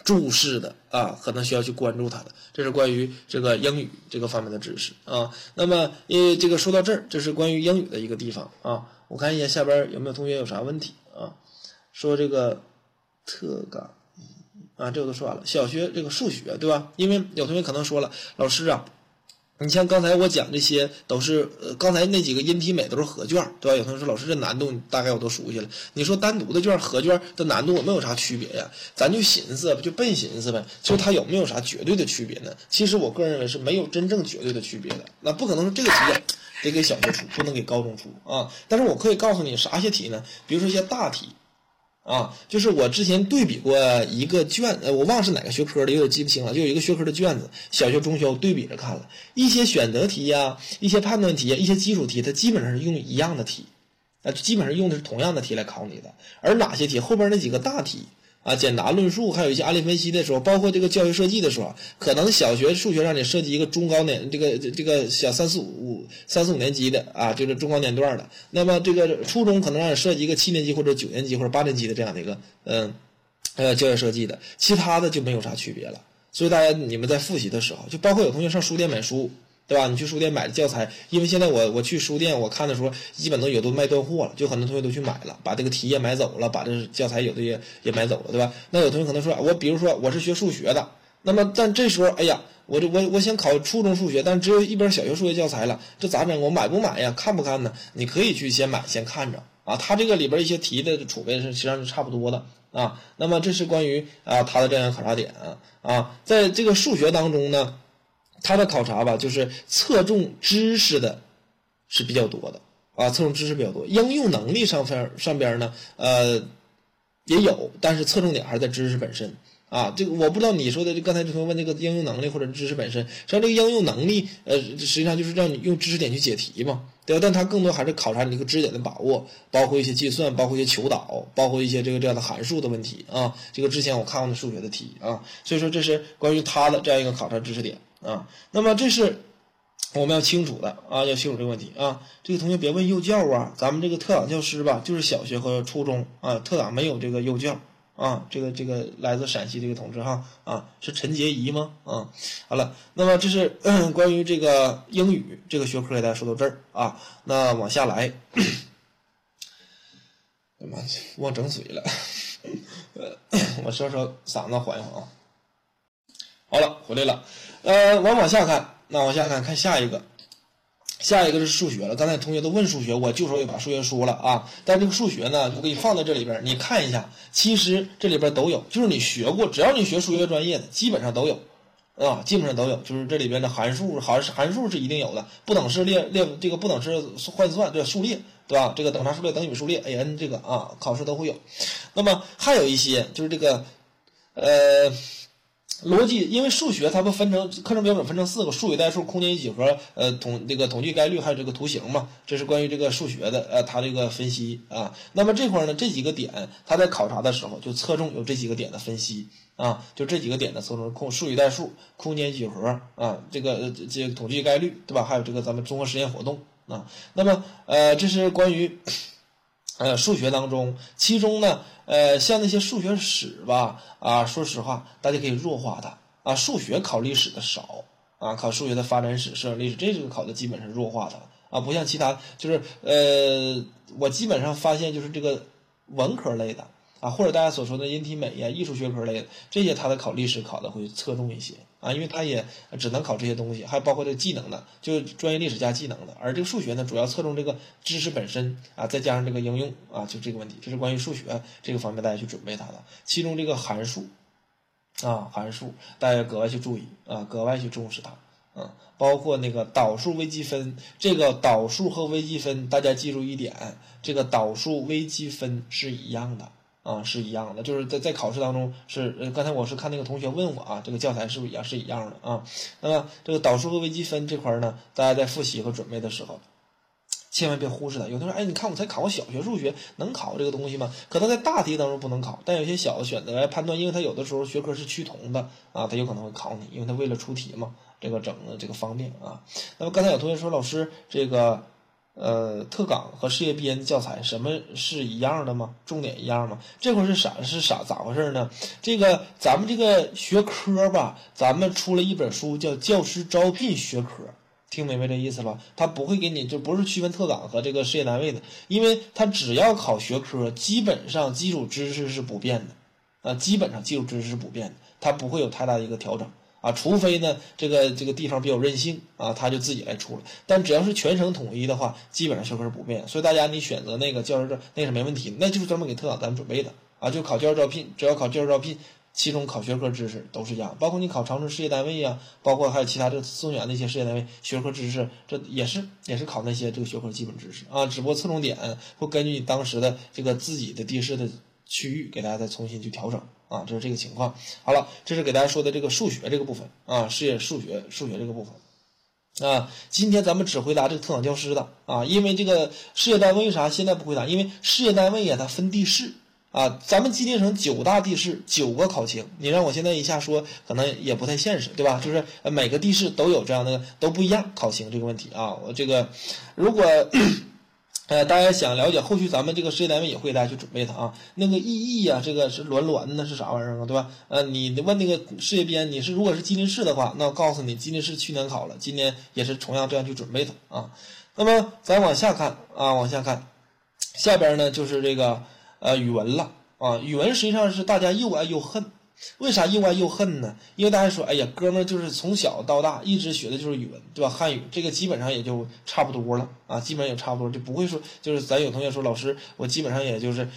注释的啊，可能需要去关注它的，这是关于这个英语这个方面的知识啊。那么，因为这个说到这儿，这是关于英语的一个地方啊。我看一下下边有没有同学有啥问题啊？说这个特岗啊，这我都说完了。小学这个数学对吧？因为有同学可能说了，老师啊。你像刚才我讲这些都是，呃，刚才那几个音体美都是合卷，对吧？有同学说老师这难度大概我都熟悉了。你说单独的卷合卷的难度有没有啥区别呀？咱就寻思，就笨寻思呗。就它有没有啥绝对的区别呢？其实我个人认为是没有真正绝对的区别的。那不可能说这个题得给小学出，不能给高中出啊。但是我可以告诉你啥些题呢？比如说一些大题。啊，就是我之前对比过一个卷，呃，我忘了是哪个学科的，有点记不清了。就有一个学科的卷子，小学、中学我对比着看了一些选择题呀，一些判断题呀，一些基础题，它基本上是用一样的题，啊，基本上用的是同样的题来考你的。而哪些题后边那几个大题？啊，简答论述，还有一些案例分析的时候，包括这个教学设计的时候，可能小学数学让你设计一个中高年，这个这个小三四五三四五年级的啊，就是中高年段的。那么这个初中可能让你设计一个七年级或者九年级或者八年级的这样的一个嗯呃教学设计的，其他的就没有啥区别了。所以大家你们在复习的时候，就包括有同学上书店买书。对吧？你去书店买的教材，因为现在我我去书店我看的时候，基本都有都卖断货了，就很多同学都去买了，把这个题也买走了，把这教材有的也也买走了，对吧？那有同学可能说，我比如说我是学数学的，那么但这时候，哎呀，我这我我想考初中数学，但只有一本小学数学教材了，这咋整？我买不买呀？看不看呢？你可以去先买，先看着啊。它这个里边一些题的储备是实际上是差不多的啊。那么这是关于啊它的这样考察点啊，在这个数学当中呢。它的考察吧，就是侧重知识的，是比较多的啊，侧重知识比较多。应用能力上分上边呢，呃，也有，但是侧重点还是在知识本身啊。这个我不知道你说的，就刚才这同学问这个应用能力或者知识本身，实际上这个应用能力，呃，实际上就是让你用知识点去解题嘛，对吧？但它更多还是考察你这个知识点的把握，包括一些计算，包括一些求导，包括一些这个这样的函数的问题啊。这个之前我看过的数学的题啊，所以说这是关于它的这样一个考察知识点。啊，那么这是我们要清楚的啊，要清楚这个问题啊。这个同学别问幼教啊，咱们这个特岗教师吧，就是小学和初中啊，特岗没有这个幼教啊。这个这个来自陕西这个同志哈啊，是陈洁仪吗？啊，好了，那么这是 关于这个英语这个学科给大家说到这儿啊。那往下来，哎妈，忘整嘴了，我稍稍嗓子缓一缓啊。好了，回来了。呃，往往下看，那往下看看下一个，下一个是数学了。刚才同学都问数学，我就说也把数学说了啊。但这个数学呢，我给你放在这里边，你看一下，其实这里边都有，就是你学过，只要你学数学专业的，基本上都有啊，基本上都有。就是这里边的函数，函函数是一定有的，不等式列列这个不等式换算这数列，对吧？这个等差数列、等比数列，a n 这个啊，考试都会有。那么还有一些就是这个，呃。逻辑，因为数学它不分成课程标准分成四个：数、与、代数、空间与几何，呃，统这个统计概率，还有这个图形嘛。这是关于这个数学的，呃，它这个分析啊。那么这块呢，这几个点，它在考察的时候就侧重有这几个点的分析啊，就这几个点的侧重空数、与、代数、空间几何啊，这个这统计概率，对吧？还有这个咱们综合实验活动啊。那么呃，这是关于。呃，数学当中，其中呢，呃，像那些数学史吧，啊，说实话，大家可以弱化它。啊。数学考历史的少啊，考数学的发展史、社会历史，这个考的基本是弱化的啊，不像其他，就是呃，我基本上发现就是这个文科类的啊，或者大家所说的人体美呀、艺术学科类的这些，它的考历史考的会侧重一些。啊，因为他也只能考这些东西，还包括这个技能的，就是专业历史加技能的。而这个数学呢，主要侧重这个知识本身啊，再加上这个应用啊，就这个问题，这是关于数学这个方面大家去准备它的。其中这个函数啊，函数大家格外去注意啊，格外去重视它。嗯，包括那个导数、微积分，这个导数和微积分，大家记住一点，这个导数、微积分是一样的啊，是一样的，就是在在考试当中是，刚才我是看那个同学问我啊，这个教材是不是一样是一样的啊？那么这个导数和微积分这块呢，大家在复习和准备的时候，千万别忽视它。有的人说，哎，你看我才考过小学数学，能考这个东西吗？可能在大题当中不能考，但有些小的选择来判断，因为它有的时候学科是趋同的啊，它有可能会考你，因为它为了出题嘛。这个整的这个方便啊，那么刚才有同学说老师这个呃特岗和事业编教材什么是一样的吗？重点一样吗？这块是啥是啥咋回事呢？这个咱们这个学科吧，咱们出了一本书叫《教师招聘学科》，听明白这意思吧？他不会给你就不是区分特岗和这个事业单位的，因为他只要考学科，基本上基础知识是不变的，啊，基本上基础知识是不变的，它不会有太大的一个调整。啊，除非呢，这个这个地方比较任性啊，他就自己来出了。但只要是全省统一的话，基本上学科是不变。所以大家你选择那个教师证，那是没问题，那就是专门给特岗咱们准备的啊。就考教师招聘，只要考教师招聘，其中考学科知识都是一样。包括你考长春事业单位呀，包括还有其他这松原那些事业单位，学科知识这也是也是考那些这个学科基本知识啊。只不过侧重点会根据你当时的这个自己的地势的区域，给大家再重新去调整。啊，这是这个情况。好了，这是给大家说的这个数学这个部分啊，事业数学数学这个部分啊。今天咱们只回答这个特岗教师的啊，因为这个事业单位为啥现在不回答？因为事业单位呀，它分地市啊。咱们吉林省九大地市九个考情，你让我现在一下说，可能也不太现实，对吧？就是每个地市都有这样的都不一样考情这个问题啊。我这个如果。呃，大家想了解后续咱们这个事业单位也会大家去准备它啊。那个意义呀，这个是卵卵的是啥玩意儿啊，对吧？呃，你问那个事业编，你是如果是吉林市的话，那我告诉你，吉林市去年考了，今年也是同样这样去准备它啊。那么咱往下看啊，往下看，下边呢就是这个呃语文了啊。语文实际上是大家又爱又恨。为啥又爱又恨呢？因为大家说，哎呀，哥们儿就是从小到大一直学的就是语文，对吧？汉语这个基本上也就差不多了啊，基本上也差不多，就不会说就是咱有同学说老师，我基本上也就是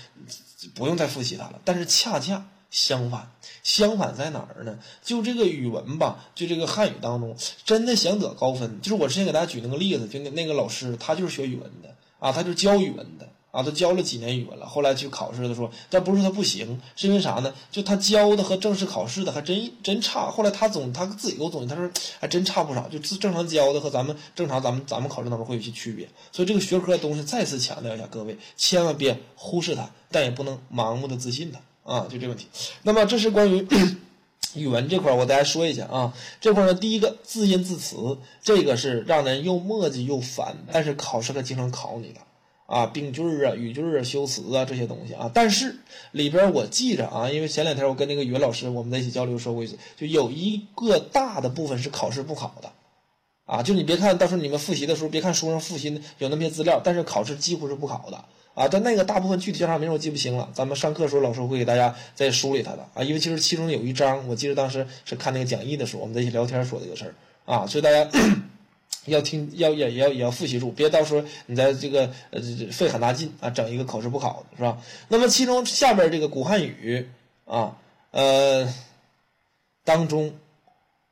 不用再复习它了。但是恰恰相反，相反在哪儿呢？就这个语文吧，就这个汉语当中，真的想得高分，就是我之前给大家举那个例子，就那那个老师，他就是学语文的啊，他就教语文的。啊，他教了几年语文了，后来去考试的时候，但不是他不行，是因为啥呢？就他教的和正式考试的还真真差。后来他总他自己给我总结，他说还真差不少，就正常教的和咱们正常咱们咱们考试当中会有些区别。所以这个学科的东西再次强调一下，各位千万别忽视它，但也不能盲目的自信它啊，就这问题。那么这是关于 语文这块，我大家说一下啊，这块呢，第一个字音字词，这个是让人又磨叽又烦，但是考试可经常考你的。啊，病句啊，语句啊，修辞啊，这些东西啊，但是里边我记着啊，因为前两天我跟那个语文老师我们在一起交流说过一次，就有一个大的部分是考试不考的，啊，就你别看到时候你们复习的时候，别看书上复习有那么些资料，但是考试几乎是不考的啊。但那个大部分具体叫啥名我记不清了，咱们上课时候老师会给大家再梳理它的啊，因为其实其中有一章，我记得当时是看那个讲义的时候，我们在一起聊天说这个事儿啊，所以大家。要听，要也也要也要复习住，别到时候你在这个呃费很大劲啊，整一个考试不考的是吧？那么其中下边这个古汉语啊，呃，当中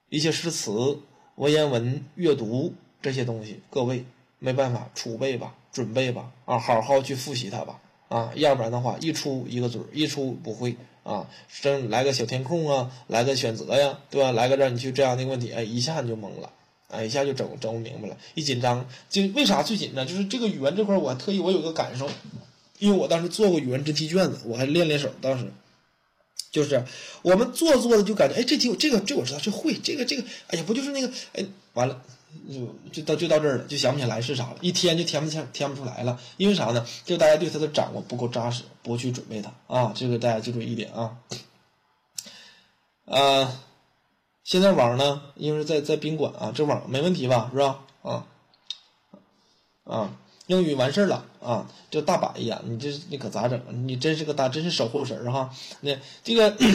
一些诗词、文言文阅读这些东西，各位没办法储备吧，准备吧啊，好好去复习它吧啊，要不然的话一出一个嘴儿，一出不会啊，真来个小填空啊，来个选择呀，对吧？来个让你去这样的问题，哎，一下你就懵了。哎，一下就整整不明白了，一紧张就为啥最紧张？就是这个语文这块，我还特意我有个感受，因为我当时做过语文真题卷子，我还练练手。当时就是我们做做的就感觉，哎，这题我这个这我知道，这会这个这个，哎呀，不就是那个，哎，完了就就到就到这儿了，就想不起来是啥了，一填就填不填填不出来了，因为啥呢？就大家对它的掌握不够扎实，不去准备它啊，这个大家记住一点啊，啊。现在网呢，因为在在宾馆啊，这网没问题吧，是吧？啊啊，英语完事儿了啊，就大摆呀，你这你可咋整？你真是个大，真是守护神哈。那这个。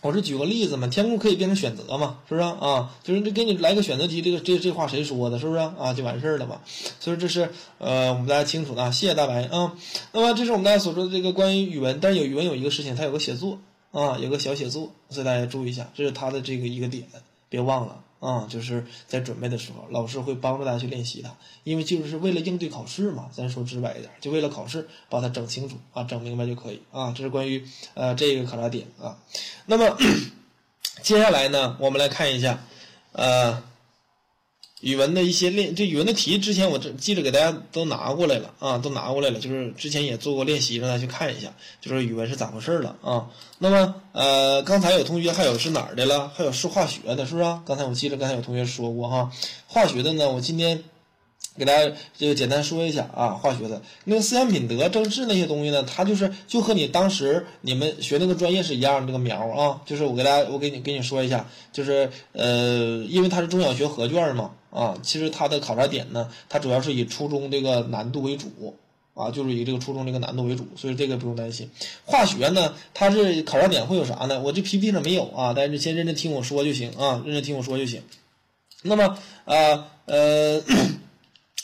我是举个例子嘛，填空可以变成选择嘛，是不是啊？就是这给你来个选择题，这个这这话谁说的？是不是啊？就完事儿了嘛。所以这是呃，我们大家清楚的，谢谢大白啊。那么这是我们大家所说的这个关于语文，但是有语文有一个事情，它有个写作啊，有个小写作，所以大家注意一下，这是它的这个一个点，别忘了。啊，就是在准备的时候，老师会帮助大家去练习它，因为就是为了应对考试嘛。咱说直白一点，就为了考试，把它整清楚啊，整明白就可以啊。这是关于呃这个考察点啊。那么 接下来呢，我们来看一下呃。语文的一些练，这语文的题之前我这记着给大家都拿过来了啊，都拿过来了，就是之前也做过练习，让大家去看一下，就是语文是咋回事了啊。那么呃，刚才有同学还有是哪儿的了？还有是化学的，是不是？刚才我记得刚才有同学说过哈，化学的呢，我今天。给大家这个简单说一下啊，化学的那个思想品德、政治那些东西呢，它就是就和你当时你们学那个专业是一样的这个苗啊，就是我给大家我给你给你说一下，就是呃，因为它是中小学合卷嘛啊，其实它的考察点呢，它主要是以初中这个难度为主啊，就是以这个初中这个难度为主，所以这个不用担心。化学呢，它是考察点会有啥呢？我这 PPT 上没有啊，但是先认真听我说就行啊，认真听我说就行。那么啊呃。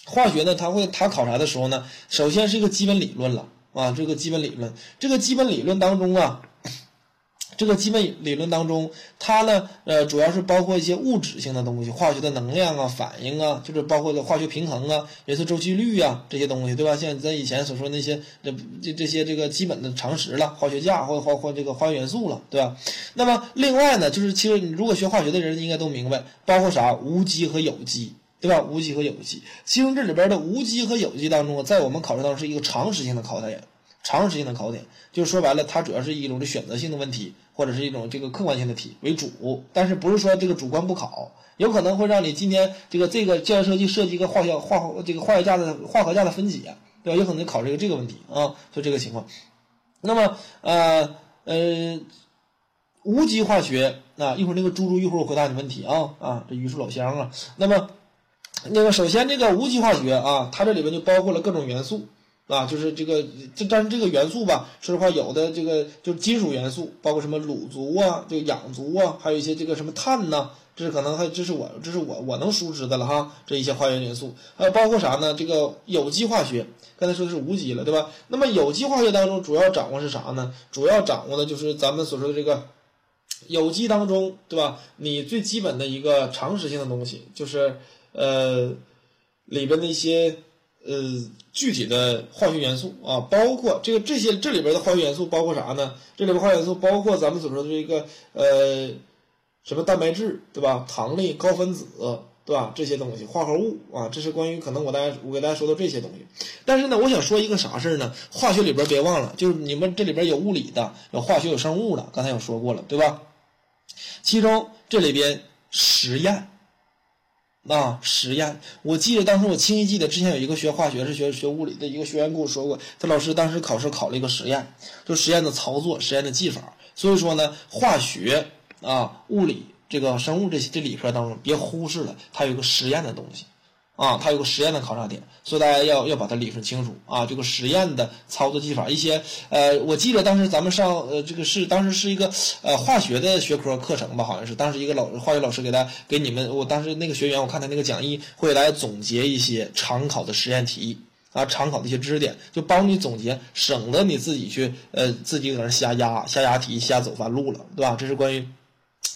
化学呢，它会它考察的时候呢，首先是一个基本理论了啊，这个基本理论，这个基本理论当中啊，这个基本理论当中，它呢，呃，主要是包括一些物质性的东西，化学的能量啊、反应啊，就是包括的化学平衡啊、元素周期率啊这些东西，对吧？像咱以前所说那些这这这些这个基本的常识了，化学价或或或这个化学元素了，对吧？那么另外呢，就是其实你如果学化学的人应该都明白，包括啥无机和有机。对吧？无机和有机，其中这里边的无机和有机当中，在我们考试当中是一个常识性的考点，常识性的考点，就是说白了，它主要是一种的选择性的问题，或者是一种这个客观性的题为主，但是不是说这个主观不考，有可能会让你今天这个这个教学设计设计一个化学化这个化学价的化合价的分解，对吧？有可能考这个这个问题啊，就这个情况。那么呃呃，无机化学啊，一会儿那个猪猪一会儿我回答你问题啊啊，这榆树老乡啊，那么。那个首先，这个无机化学啊，它这里边就包括了各种元素啊，就是这个这但是这个元素吧，说实话，有的这个就是金属元素，包括什么卤族啊，这个氧族啊，还有一些这个什么碳呐，这是可能还这是我这是我我能熟知的了哈，这一些化学元素，还有包括啥呢？这个有机化学，刚才说的是无机了，对吧？那么有机化学当中主要掌握是啥呢？主要掌握的就是咱们所说的这个有机当中，对吧？你最基本的一个常识性的东西就是。呃，里边的一些呃具体的化学元素啊，包括这个这些这里边的化学元素包括啥呢？这里边化学元素包括咱们所说的这个呃什么蛋白质对吧？糖类、高分子对吧？这些东西化合物啊，这是关于可能我大家我给大家说的这些东西。但是呢，我想说一个啥事儿呢？化学里边别忘了，就是你们这里边有物理的，有化学有生物的，刚才有说过了对吧？其中这里边实验。啊，实验！我记得当时我清晰记得，之前有一个学化学是学学物理的一个学员跟我说过，他老师当时考试考了一个实验，就实验的操作、实验的技法。所以说呢，化学啊、物理这个生物这些这理科当中，别忽视了，它有一个实验的东西。啊，它有个实验的考察点，所以大家要要把它理顺清楚啊。这个实验的操作技法，一些呃，我记得当时咱们上呃，这个是当时是一个呃化学的学科课程吧，好像是当时一个老化学老师给大家给你们，我当时那个学员，我看他那个讲义会给大家总结一些常考的实验题啊，常考的一些知识点，就帮你总结，省得你自己去呃自己搁那瞎压瞎压题瞎走弯路了，对吧？这是关于。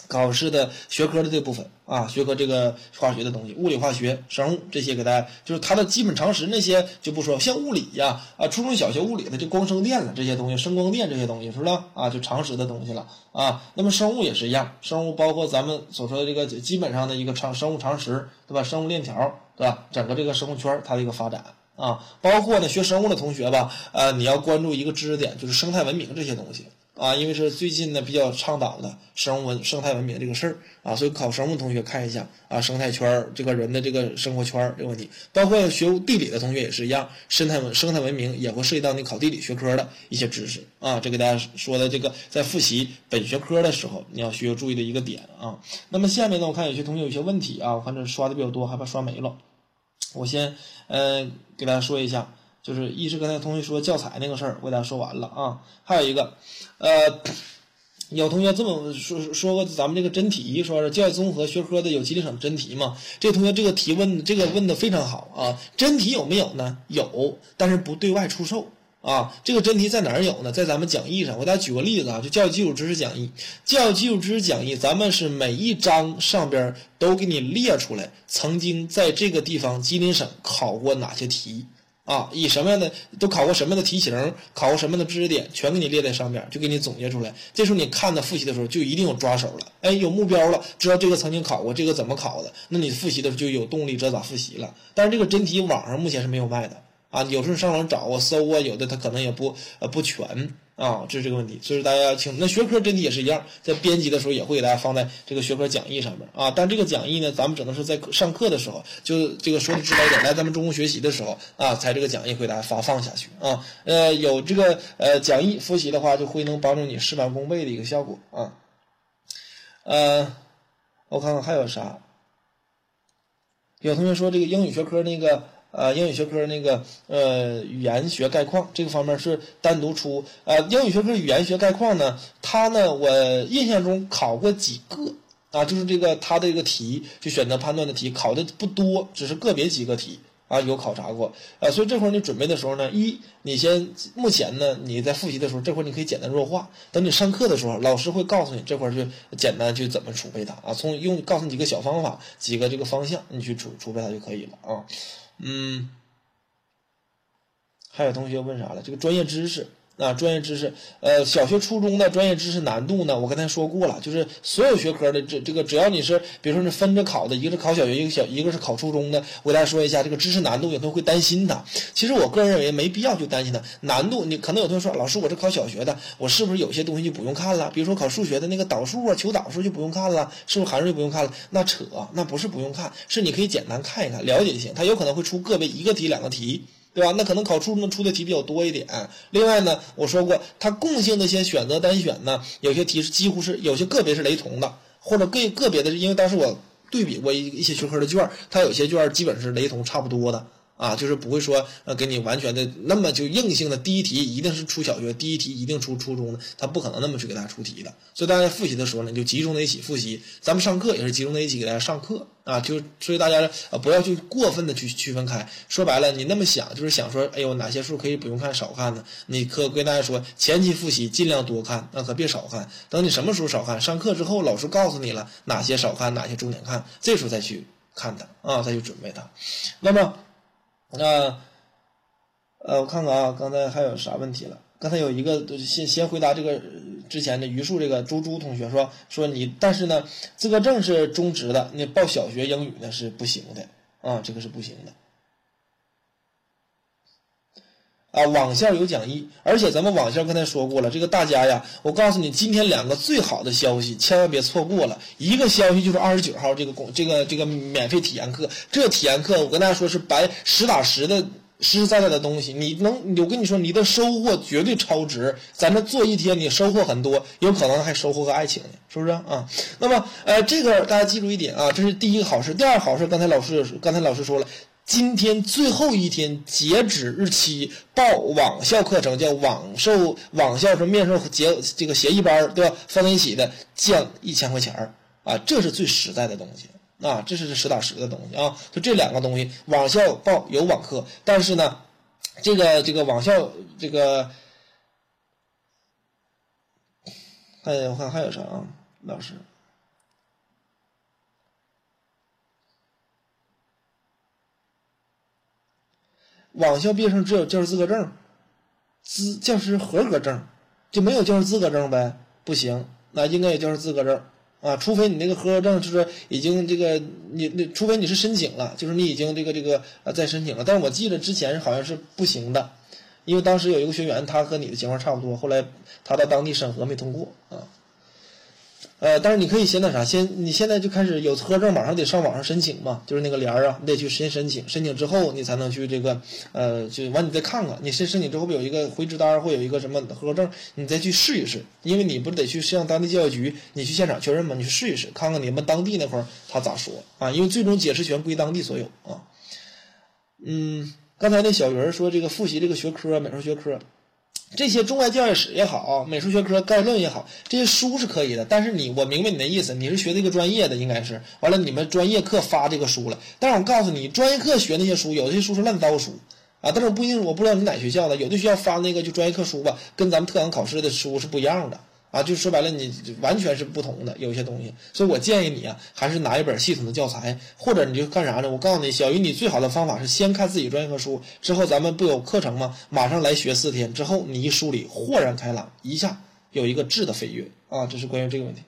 考试的学科的这部分啊，学科这个化学的东西，物理、化学、生物这些，给大家就是它的基本常识那些就不说，像物理呀啊，初中小学物理的就光生电了这些东西，声光电这些东西是不是啊？就常识的东西了啊。那么生物也是一样，生物包括咱们所说的这个基本上的一个常生物常识，对吧？生物链条，对吧？整个这个生物圈它的一个发展啊，包括呢学生物的同学吧，呃，你要关注一个知识点，就是生态文明这些东西。啊，因为是最近呢比较倡导的生物生态文明这个事儿啊，所以考生物同学看一下啊，生态圈儿这个人的这个生活圈儿这个问题，包括学地理的同学也是一样，生态文生态文明也会涉及到你考地理学科的一些知识啊，这给大家说的这个在复习本学科的时候你要需要注意的一个点啊。那么下面呢，我看有些同学有些问题啊，我看这刷的比较多，害怕刷没了。我先呃给大家说一下，就是一是刚才同学说教材那个事儿，我给大家说完了啊。还有一个，呃，有同学这么说说过咱们这个真题，说是教育综合学科的有吉林省真题嘛？这同学这个提问这个问的非常好啊。真题有没有呢？有，但是不对外出售。啊，这个真题在哪儿有呢？在咱们讲义上，我给大家举个例子啊，就教育基础知识讲义。教育基础知识讲义，咱们是每一章上边都给你列出来，曾经在这个地方吉林省考过哪些题啊？以什么样的都考过什么样的题型，考过什么样的知识点，全给你列在上边，就给你总结出来。这时候你看的复习的时候，就一定有抓手了，哎，有目标了，知道这个曾经考过，这个怎么考的，那你复习的时候就有动力，知道咋复习了。但是这个真题网上目前是没有卖的。啊，有时候上网找啊、搜啊，有的它可能也不呃不全啊，这是这个问题。所以说大家要清楚，那学科真题也是一样，在编辑的时候也会给大家放在这个学科讲义上面啊。但这个讲义呢，咱们只能是在上课的时候，就这个说的直白点，来咱们中公学习的时候啊，才这个讲义会给大家发放下去啊。呃，有这个呃讲义复习的话，就会能帮助你事半功倍的一个效果啊。呃，我看看还有啥？有同学说这个英语学科那个。呃，英语学科那个呃语言学概况这个方面是单独出。呃，英语学科语言学概况呢，它呢我印象中考过几个啊，就是这个它的这个题就选择判断的题考的不多，只是个别几个题啊有考察过。呃，所以这会儿你准备的时候呢，一你先目前呢你在复习的时候，这会儿你可以简单弱化。等你上课的时候，老师会告诉你这块儿就简单去怎么储备它啊，从用告诉你几个小方法，几个这个方向，你去储储备它就可以了啊。嗯，还有同学问啥了？这个专业知识啊，专业知识，呃，小学、初中的专业知识难度呢？我刚才说过了，就是所有学科的这这个，只要你是，比如说你分着考的，一个是考小学，一个小，一个是考初中的，我给大家说一下这个知识难度，有同学会担心它。其实我个人认为没必要去担心它难度。你可能有同学说，老师，我是考小学的，我是不是有些东西就不用看了？比如说考数学的那个导数啊、求导数就不用看了，是不是函数就不用看了？那扯，那不是不用看，是你可以简单看一看，了解就行。它有可能会出个别一个题、两个题。对吧？那可能考初中出的题比较多一点。另外呢，我说过，它共性的一些选择单选呢，有些题是几乎是有些个别是雷同的，或者个个别的是因为当时我对比过一一些学科的卷它有些卷基本是雷同差不多的。啊，就是不会说呃给你完全的那么就硬性的第一题一定是出小学，第一题一定出初中的，他不可能那么去给大家出题的。所以大家复习的时候呢，就集中在一起复习。咱们上课也是集中在一起给大家上课啊，就所以大家呃不要去过分的去区分开。说白了，你那么想就是想说，哎呦哪些数可以不用看少看呢？你可跟大家说，前期复习尽量多看，那可别少看。等你什么时候少看？上课之后老师告诉你了哪些少看，哪些重点看，这时候再去看它啊，再去准备它。那么。那，呃，我看看啊，刚才还有啥问题了？刚才有一个，先先回答这个之前的榆树这个朱朱同学说说你，但是呢，资格证是中职的，你报小学英语呢是不行的啊，这个是不行的。啊，网校有讲义，而且咱们网校刚才说过了，这个大家呀，我告诉你，今天两个最好的消息，千万别错过了。一个消息就是二十九号这个公这个这个免费体验课，这体验课我跟大家说是白实打实的实实在在的东西，你能我跟你说，你的收获绝对超值。咱这做一天，你收获很多，有可能还收获个爱情呢，是不是啊？那么，呃，这个大家记住一点啊，这是第一个好事。第二好事，刚才老师刚才老师说了。今天最后一天截止日期，报网校课程叫网授网校是面授结这个协议班对吧？放在一起的降一千块钱儿啊，这是最实在的东西啊，这是实打实的东西啊。就这两个东西，网校报有网课，但是呢，这个这个网校这个，哎，我看还有啥啊，老师。网校毕业生只有教师资格证，资教师合格证，就没有教师资格证呗？不行，那应该有教师资格证啊，除非你那个合格证就是已经这个你那，除非你是申请了，就是你已经这个这个呃在申请了。但是我记得之前好像是不行的，因为当时有一个学员，他和你的情况差不多，后来他到当地审核没通过啊。呃，但是你可以先那啥，先你现在就开始有合格证，马上得上网上申请嘛，就是那个联儿啊，你得去先申请，申请之后你才能去这个，呃，就完你再看看，你申申请之后不有一个回执单，会有一个什么合格证，你再去试一试，因为你不得去向当地教育局，你去现场确认吗？你去试一试，看看你们当地那块儿他咋说啊？因为最终解释权归当地所有啊。嗯，刚才那小鱼说这个复习这个学科，美术学科。这些中外教育史也好，美术学科概论也好，这些书是可以的。但是你，我明白你的意思，你是学这个专业的，应该是完了，你们专业课发这个书了。但是我告诉你，专业课学那些书，有些书是烂糟书啊。但是我不一定，我不知道你哪学校的，有的学校发那个就专业课书吧，跟咱们特岗考试的书是不一样的。啊，就说白了，你完全是不同的，有些东西，所以我建议你啊，还是拿一本系统的教材，或者你就干啥呢？我告诉你，小鱼，你最好的方法是先看自己专业课书，之后咱们不有课程吗？马上来学四天，之后你一梳理，豁然开朗，一下有一个质的飞跃啊！这是关于这个问题。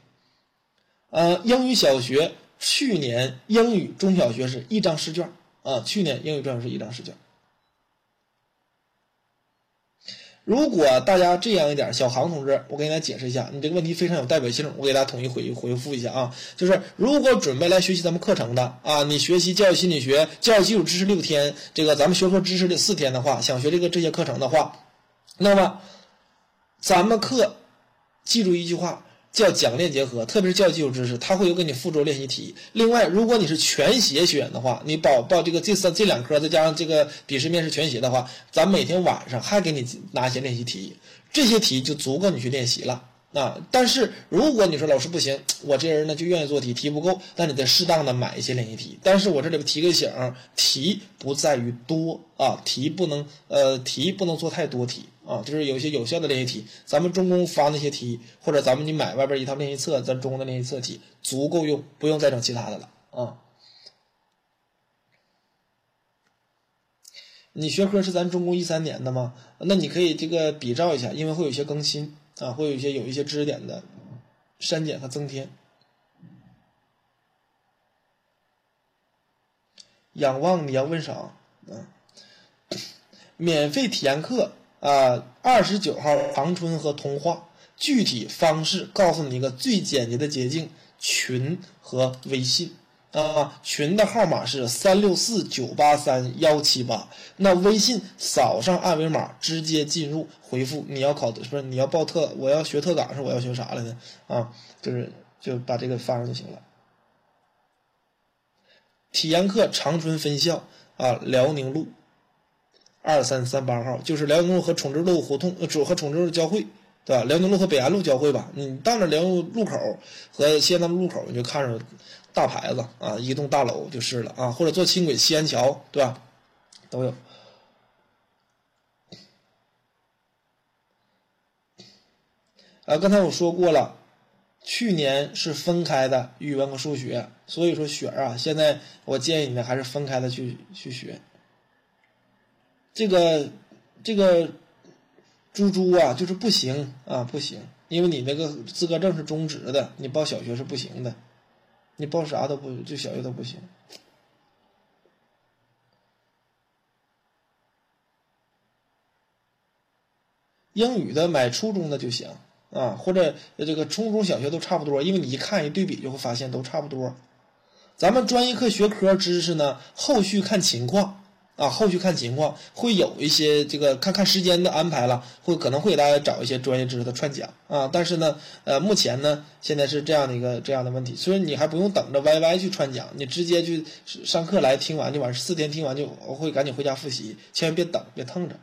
呃，英语小学去年英语中小学是一张试卷啊，去年英语中小学是一张试卷。如果大家这样一点，小航同志，我给大家解释一下，你这个问题非常有代表性，我给大家统一回回复一下啊，就是如果准备来学习咱们课程的啊，你学习教育心理学、教育基础知识六天，这个咱们学科知识的四天的话，想学这个这些课程的话，那么咱们课记住一句话。叫讲练结合，特别是教育基础知识，它会有给你附着练习题。另外，如果你是全协选的话，你报报这个这三这两科，再加上这个笔试面试全写的话，咱每天晚上还给你拿一些练习题，这些题就足够你去练习了。啊，但是如果你说老师不行，我这人呢就愿意做题，题不够，那你得适当的买一些练习题。但是我这里边提个醒，题不在于多啊，题不能呃题不能做太多题啊，就是有一些有效的练习题。咱们中公发那些题，或者咱们你买外边一套练习册，咱中公的练习册题足够用，不用再整其他的了啊。你学科是咱中公一三年的吗？那你可以这个比照一下，因为会有一些更新。啊，会有一些有一些知识点的删减和增添。仰望你要问啥？啊，免费体验课啊，二十九号长春和通化，具体方式告诉你一个最简洁的捷径：群和微信。啊，群的号码是三六四九八三幺七八。那微信扫上二维码，直接进入，回复你要考的，不是你要报特，我要学特岗是我要学啥来着？啊，就是就把这个发上就行了。体验课长春分校啊，辽宁路二三三八号，就是辽宁路和崇志路胡同，呃，主和崇志路交汇，对吧？辽宁路和北安路交汇吧？你到那辽宁路口和西安南路路口，你就看着。大牌子啊，一栋大楼就是了啊，或者坐轻轨西安桥，对吧？都有。啊，刚才我说过了，去年是分开的语文和数学，所以说雪儿啊，现在我建议你呢还是分开的去去学。这个这个猪猪啊，就是不行啊，不行，因为你那个资格证是中职的，你报小学是不行的。你报啥都不，就小学都不行。英语的买初中的就行啊，或者这个初中小学都差不多，因为你一看一对比就会发现都差不多。咱们专业课学科知识呢，后续看情况。啊，后续看情况会有一些这个看看时间的安排了，会可能会给大家找一些专业知识的串讲啊。但是呢，呃，目前呢，现在是这样的一个这样的问题，所以你还不用等着 YY 去串讲，你直接去上课来听完就完事，四天听完就我会赶紧回家复习，千万别等，别蹭着。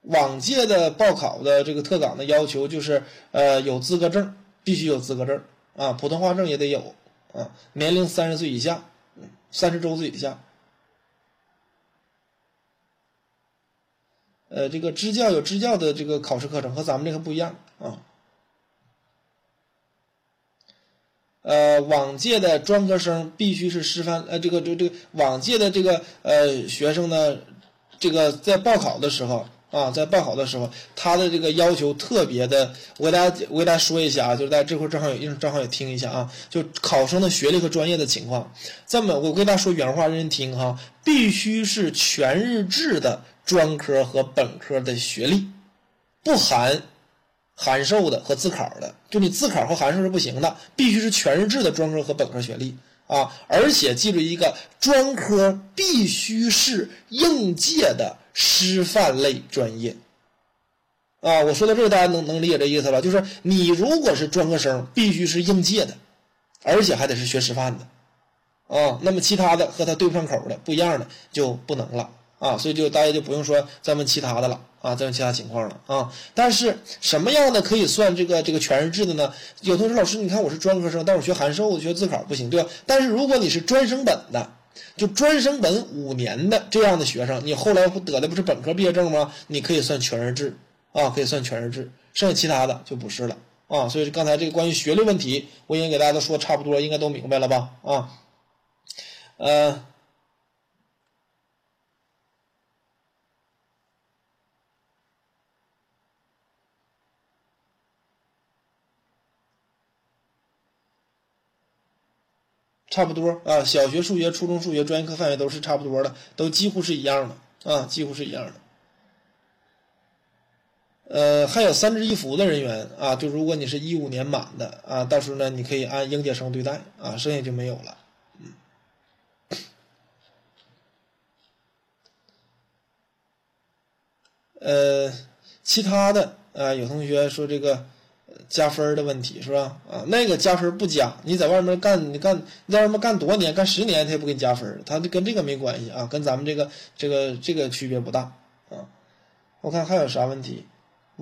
往届的报考的这个特岗的要求就是，呃，有资格证，必须有资格证啊，普通话证也得有啊，年龄三十岁以下。三十周岁以下，呃，这个支教有支教的这个考试课程，和咱们这个不一样啊。呃，往届的专科生必须是师范，呃，这个这这个往届的这个呃学生呢，这个在报考的时候。啊，在报考的时候，他的这个要求特别的，我给大家我给大家说一下啊，就是在这块正好有正好也听一下啊，就考生的学历和专业的情况。这么我跟大家说原话，认真听哈，必须是全日制的专科和本科的学历，不含函授的和自考的，就你自考和函授是不行的，必须是全日制的专科和本科学历啊，而且记住一个，专科必须是应届的。师范类专业，啊，我说到这儿，大家能能理解这意思吧？就是你如果是专科生，必须是应届的，而且还得是学师范的，啊，那么其他的和它对不上口的不一样的就不能了啊，所以就大家就不用说再问其他的了啊，再问其他情况了啊。但是什么样的可以算这个这个全日制的呢？有同学说老师，你看我是专科生，但我学函授学自考不行，对吧？但是如果你是专升本的，就专升本五年的这样的学生，你后来不得的不是本科毕业证吗？你可以算全日制啊，可以算全日制，剩下其他的就不是了啊。所以刚才这个关于学历问题，我已经给大家都说差不多，应该都明白了吧？啊。呃，差不多啊。小学数学、初中数学专业课范围都是差不多的，都几乎是一样的啊，几乎是一样的。呃，还有三支一扶的人员啊，就如果你是一五年满的啊，到时候呢，你可以按应届生对待啊，剩下就没有了。呃，其他的啊，有同学说这个加分的问题是吧？啊，那个加分不加，你在外面干，你干你在外面干多少年，干十年他也不给你加分，他跟这个没关系啊，跟咱们这个这个这个区别不大啊。我看还有啥问题？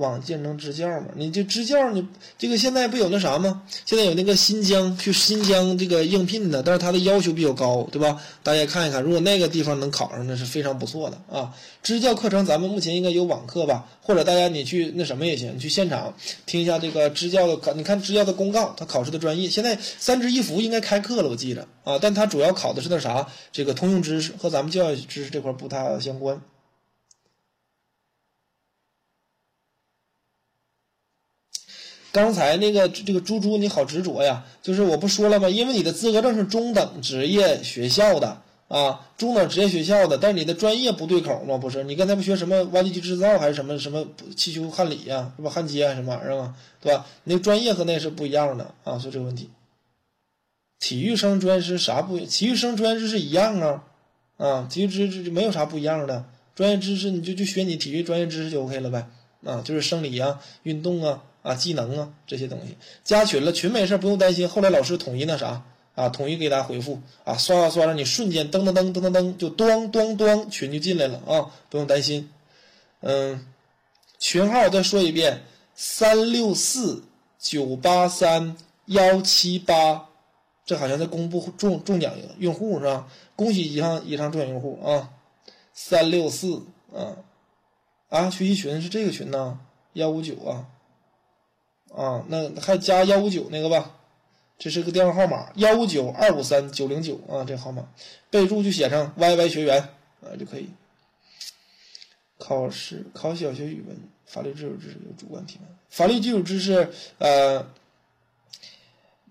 网见证支教嘛？你就支教，你这个现在不有那啥吗？现在有那个新疆去新疆这个应聘的，但是他的要求比较高，对吧？大家看一看，如果那个地方能考上，那是非常不错的啊。支教课程咱们目前应该有网课吧？或者大家你去那什么也行，你去现场听一下这个支教的，你看支教的公告，他考试的专业。现在三支一扶应该开课了，我记着啊，但他主要考的是那啥，这个通用知识和咱们教育知识这块不太相关。刚才那个这个猪猪你好执着呀，就是我不说了吗？因为你的资格证是中等职业学校的啊，中等职业学校的，但是你的专业不对口吗？不是，你刚才不学什么挖掘机制造还是什么什么汽修焊理呀，是吧？焊接啊什么玩意儿啊，对吧？那专业和那是不一样的啊，所以这个问题。体育生专业是啥不？体育生专业知识一样啊，啊，体育知识没有啥不一样的，专业知识你就就学你体育专业知识就 OK 了呗，啊，就是生理啊，运动啊。啊，技能啊，这些东西加群了，群没事不用担心。后来老师统一那啥啊，统一给大家回复啊，刷刷刷，让你瞬间噔噔噔噔噔噔就咚咚咚群就进来了啊，不用担心。嗯，群号再说一遍：三六四九八三幺七八，这好像在公布中中奖用户是吧？恭喜以上以上中奖用户啊！三六四啊啊，学习群是这个群呢，幺五九啊。啊，那还加幺五九那个吧，这是个电话号码，幺五九二五三九零九啊，这号码，备注就写上 YY 学员啊就可以。考试考小学语文、法律基础知识有主观题吗？法律基础知识，呃，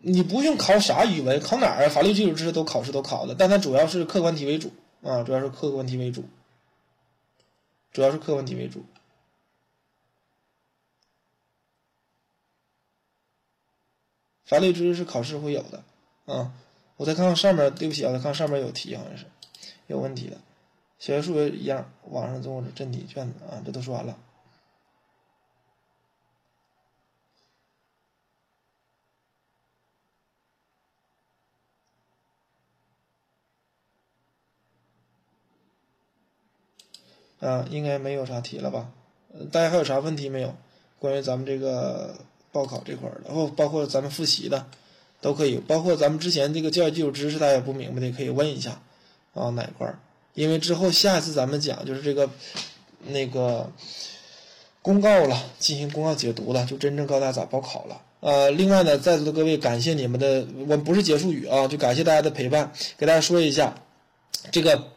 你不用考啥语文，考哪儿啊？法律基础知识都考试都考的，但它主要是客观题为主啊，主要是客观题为主，主要是客观题为主。法律知识是考试会有的，啊，我再看看上面，对不起啊，再看上面有题，好像是有问题的。小学数学一样，网上做的真题卷子啊，这都说完了。啊，应该没有啥题了吧？大家还有啥问题没有？关于咱们这个？报考这块儿，然后包括咱们复习的，都可以。包括咱们之前这个教育基础知识，大家不明白的，可以问一下啊，哪块儿？因为之后下一次咱们讲就是这个那个公告了，进行公告解读了，就真正告诉大家咋报考了。呃，另外呢，在座的各位，感谢你们的，我不是结束语啊，就感谢大家的陪伴，给大家说一下这个。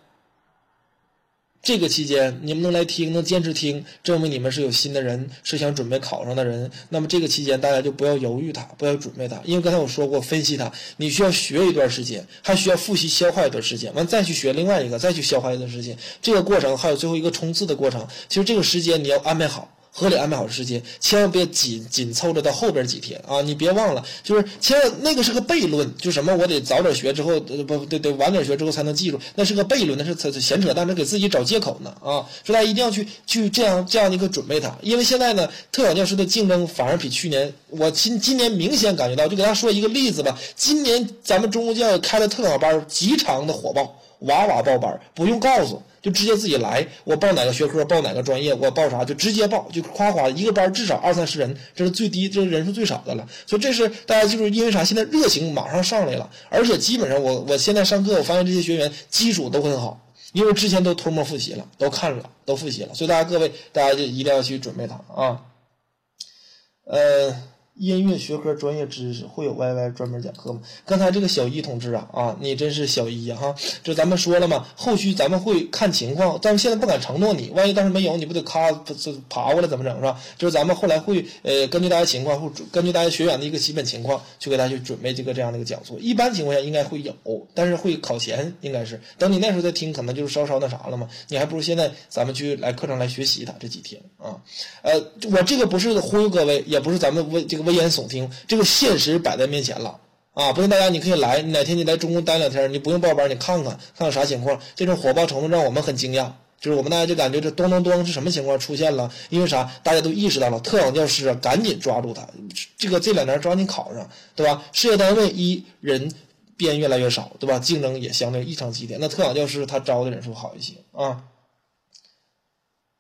这个期间你们能来听，能坚持听，证明你们是有心的人，是想准备考上的人。那么这个期间大家就不要犹豫它，不要准备它，因为刚才我说过，分析它，你需要学一段时间，还需要复习消化一段时间，完再去学另外一个，再去消化一段时间。这个过程还有最后一个冲刺的过程。其实这个时间你要安排好合理安排好时间，千万别紧紧凑着到后边几天啊！你别忘了，就是千万那个是个悖论，就什么我得早点学之后，呃不对对，晚点学之后才能记住，那是个悖论，那是闲扯淡，那给自己找借口呢啊！所以大家一定要去去这样这样的一个准备它，因为现在呢，特岗教师的竞争反而比去年，我今今年明显感觉到，就给大家说一个例子吧，今年咱们中国教育开的特岗班极长的火爆，哇哇报班，不用告诉。就直接自己来，我报哪个学科，报哪个专业，我报啥就直接报，就夸夸一个班至少二三十人，这是最低，这是人数最少的了。所以这是大家记住，因为啥？现在热情马上上来了，而且基本上我我现在上课，我发现这些学员基础都很好，因为之前都偷摸复习了，都看了，都复习了。所以大家各位，大家就一定要去准备它啊，呃。音乐学科专业知识会有 YY 专门讲课吗？刚才这个小一同志啊啊，你真是小一呀哈！这咱们说了嘛，后续咱们会看情况，但是现在不敢承诺你，万一当时没有，你不得咔爬过来怎么整是吧？就是咱们后来会呃根据大家情况，或根据大家学员的一个基本情况，去给大家去准备这个这样的一个讲座。一般情况下应该会有，但是会考前应该是等你那时候再听，可能就是稍稍那啥了嘛。你还不如现在咱们去来课程来学习它这几天啊。呃，我这个不是忽悠各位，也不是咱们为这个。危言耸听，这个现实摆在面前了啊！不信大家，你可以来，哪天你来中公待两天，你不用报班，你看看看看啥情况。这种火爆程度让我们很惊讶，就是我们大家就感觉这咚咚咚是什么情况出现了？因为啥？大家都意识到了，特岗教师啊，赶紧抓住他，这个这两年抓紧考上，对吧？事业单位一人编越来越少，对吧？竞争也相对异常激烈，那特岗教师他招的人数好一些啊，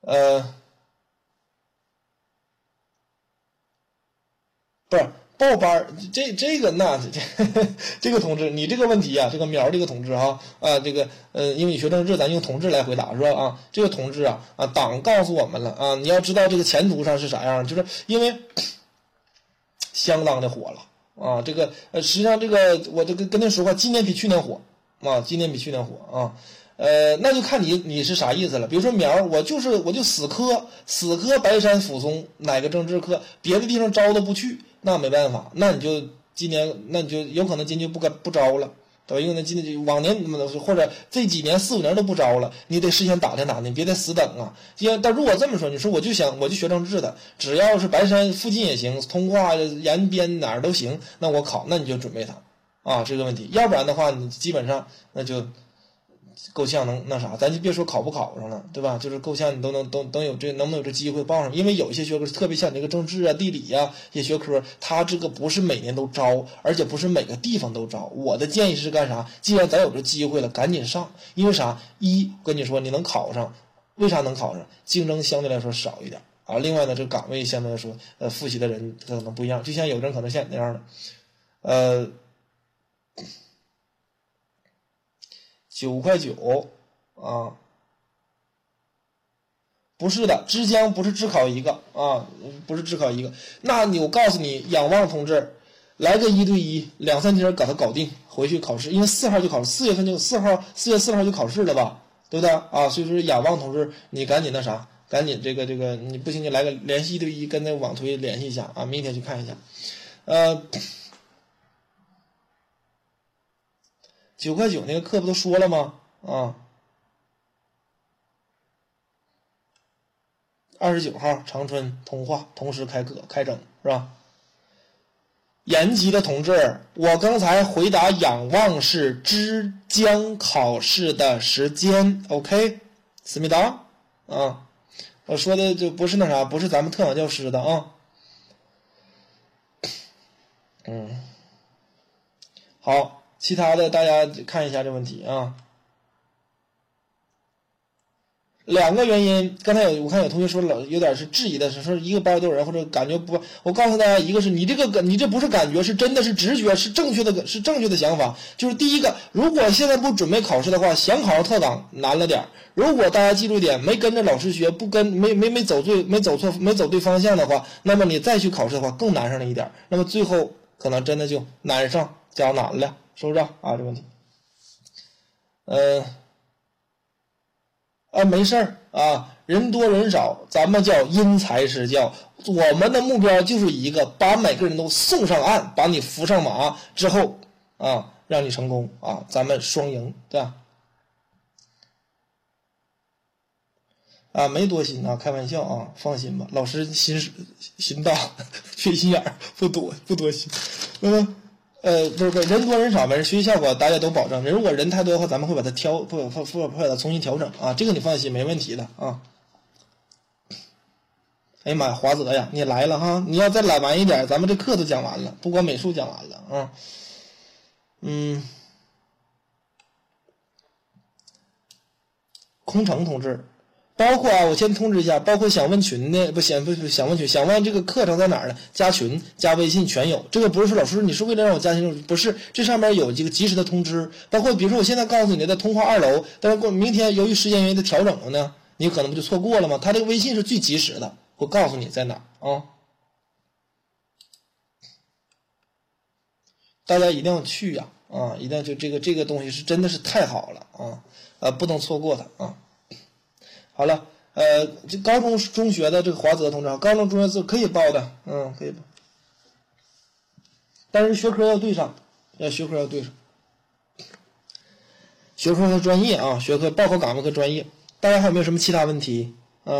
呃。不是报班儿，这这个那这 这个同志，你这个问题啊，这个苗这个同志哈啊，这个呃，因为你学政治，咱用同志来回答是吧？啊，这个同志啊啊，党告诉我们了啊，你要知道这个前途上是啥样，就是因为相当的火了啊，这个呃，实际上这个我这个跟您说话，今年比去年火啊，今年比去年火啊。呃，那就看你你是啥意思了。比如说苗，我就是我就死磕死磕白山抚松哪个政治课，别的地方招都不去，那没办法，那你就今年那你就有可能今年不不招了，对吧？因为那今年就往年或者这几年四五年都不招了，你得事先打听打听，别再死等啊。因但如果这么说，你说我就想我就学政治的，只要是白山附近也行，通化延边哪儿都行，那我考，那你就准备它啊这个问题。要不然的话，你基本上那就。够呛能那啥，咱就别说考不考上了，对吧？就是够呛你都能都能有这能不能有这机会报上？因为有一些学科特别像你这个政治啊、地理呀一些学科，它这个不是每年都招，而且不是每个地方都招。我的建议是干啥？既然咱有这机会了，赶紧上。因为啥？一跟你说你能考上，为啥能考上？竞争相对来说少一点啊。另外呢，这个岗位相对来说，呃，复习的人可能不一样。就像有的人可能像你那样的，呃。九块九，啊，不是的，枝江不是只考一个啊，不是只考一个。那你我告诉你，仰望同志，来个一对一，两三天给他搞定，回去考试，因为四号就考试，四月份就四号，四月四号就考试了吧，对不对啊？所以说仰望同志，你赶紧那啥，赶紧这个这个，你不行你来个联系一对一，跟那网推联系一下啊，明天去看一下，呃。九块九那个课不都说了吗？啊，二十九号长春通话同时开课开整是吧？延吉的同志，我刚才回答仰望是之江考试的时间，OK？思密达啊，我说的就不是那啥，不是咱们特岗教师的啊。嗯，好。其他的大家看一下这问题啊，两个原因。刚才有我看有同学说了，有点是质疑的，是说一个班多少人或者感觉不。我告诉大家，一个是你这个，你这不是感觉，是真的是直觉，是正确的，是正确的想法。就是第一个，如果现在不准备考试的话，想考上特岗难了点如果大家记住点，没跟着老师学，不跟没没没走对，没走错，没走对方向的话，那么你再去考试的话更难上了一点那么最后可能真的就难上加难了。是不是啊？这个问题，嗯，啊，没事儿啊，人多人少，咱们叫因材施教。我们的目标就是一个，把每个人都送上岸，把你扶上马之后啊，让你成功啊，咱们双赢，对吧？啊，没多心啊，开玩笑啊，放心吧，老师心心大，缺心眼儿，不多不多心。嗯，呃，不是不是，人多人少，呗学习效果大家都保证。如果人太多的话，咱们会把它调，不不不不把它重新调整啊，这个你放心，没问题的啊。哎呀妈呀，华泽呀，你来了哈！你要再来晚一点，咱们这课都讲完了，不光美术讲完了啊。嗯，空城同志。包括啊，我先通知一下，包括想问群的，不想不想问群，想问这个课程在哪儿呢？加群、加微信全有。这个不是说老师你是为了让我加群，不是，这上面有这个及时的通知。包括比如说我现在告诉你的通话二楼，但是过明天由于时间原因的调整了呢，你可能不就错过了吗？他这个微信是最及时的，我告诉你在哪啊。大家一定要去呀，啊，一定要去这个这个东西是真的是太好了啊，呃，不能错过它啊。好了，呃，这高中中学的这个华泽同志，高中中学是可以报的，嗯，可以报，但是学科要对上，要学科要对上，学科和专业啊，学科报考岗位和专业，大家还有没有什么其他问题？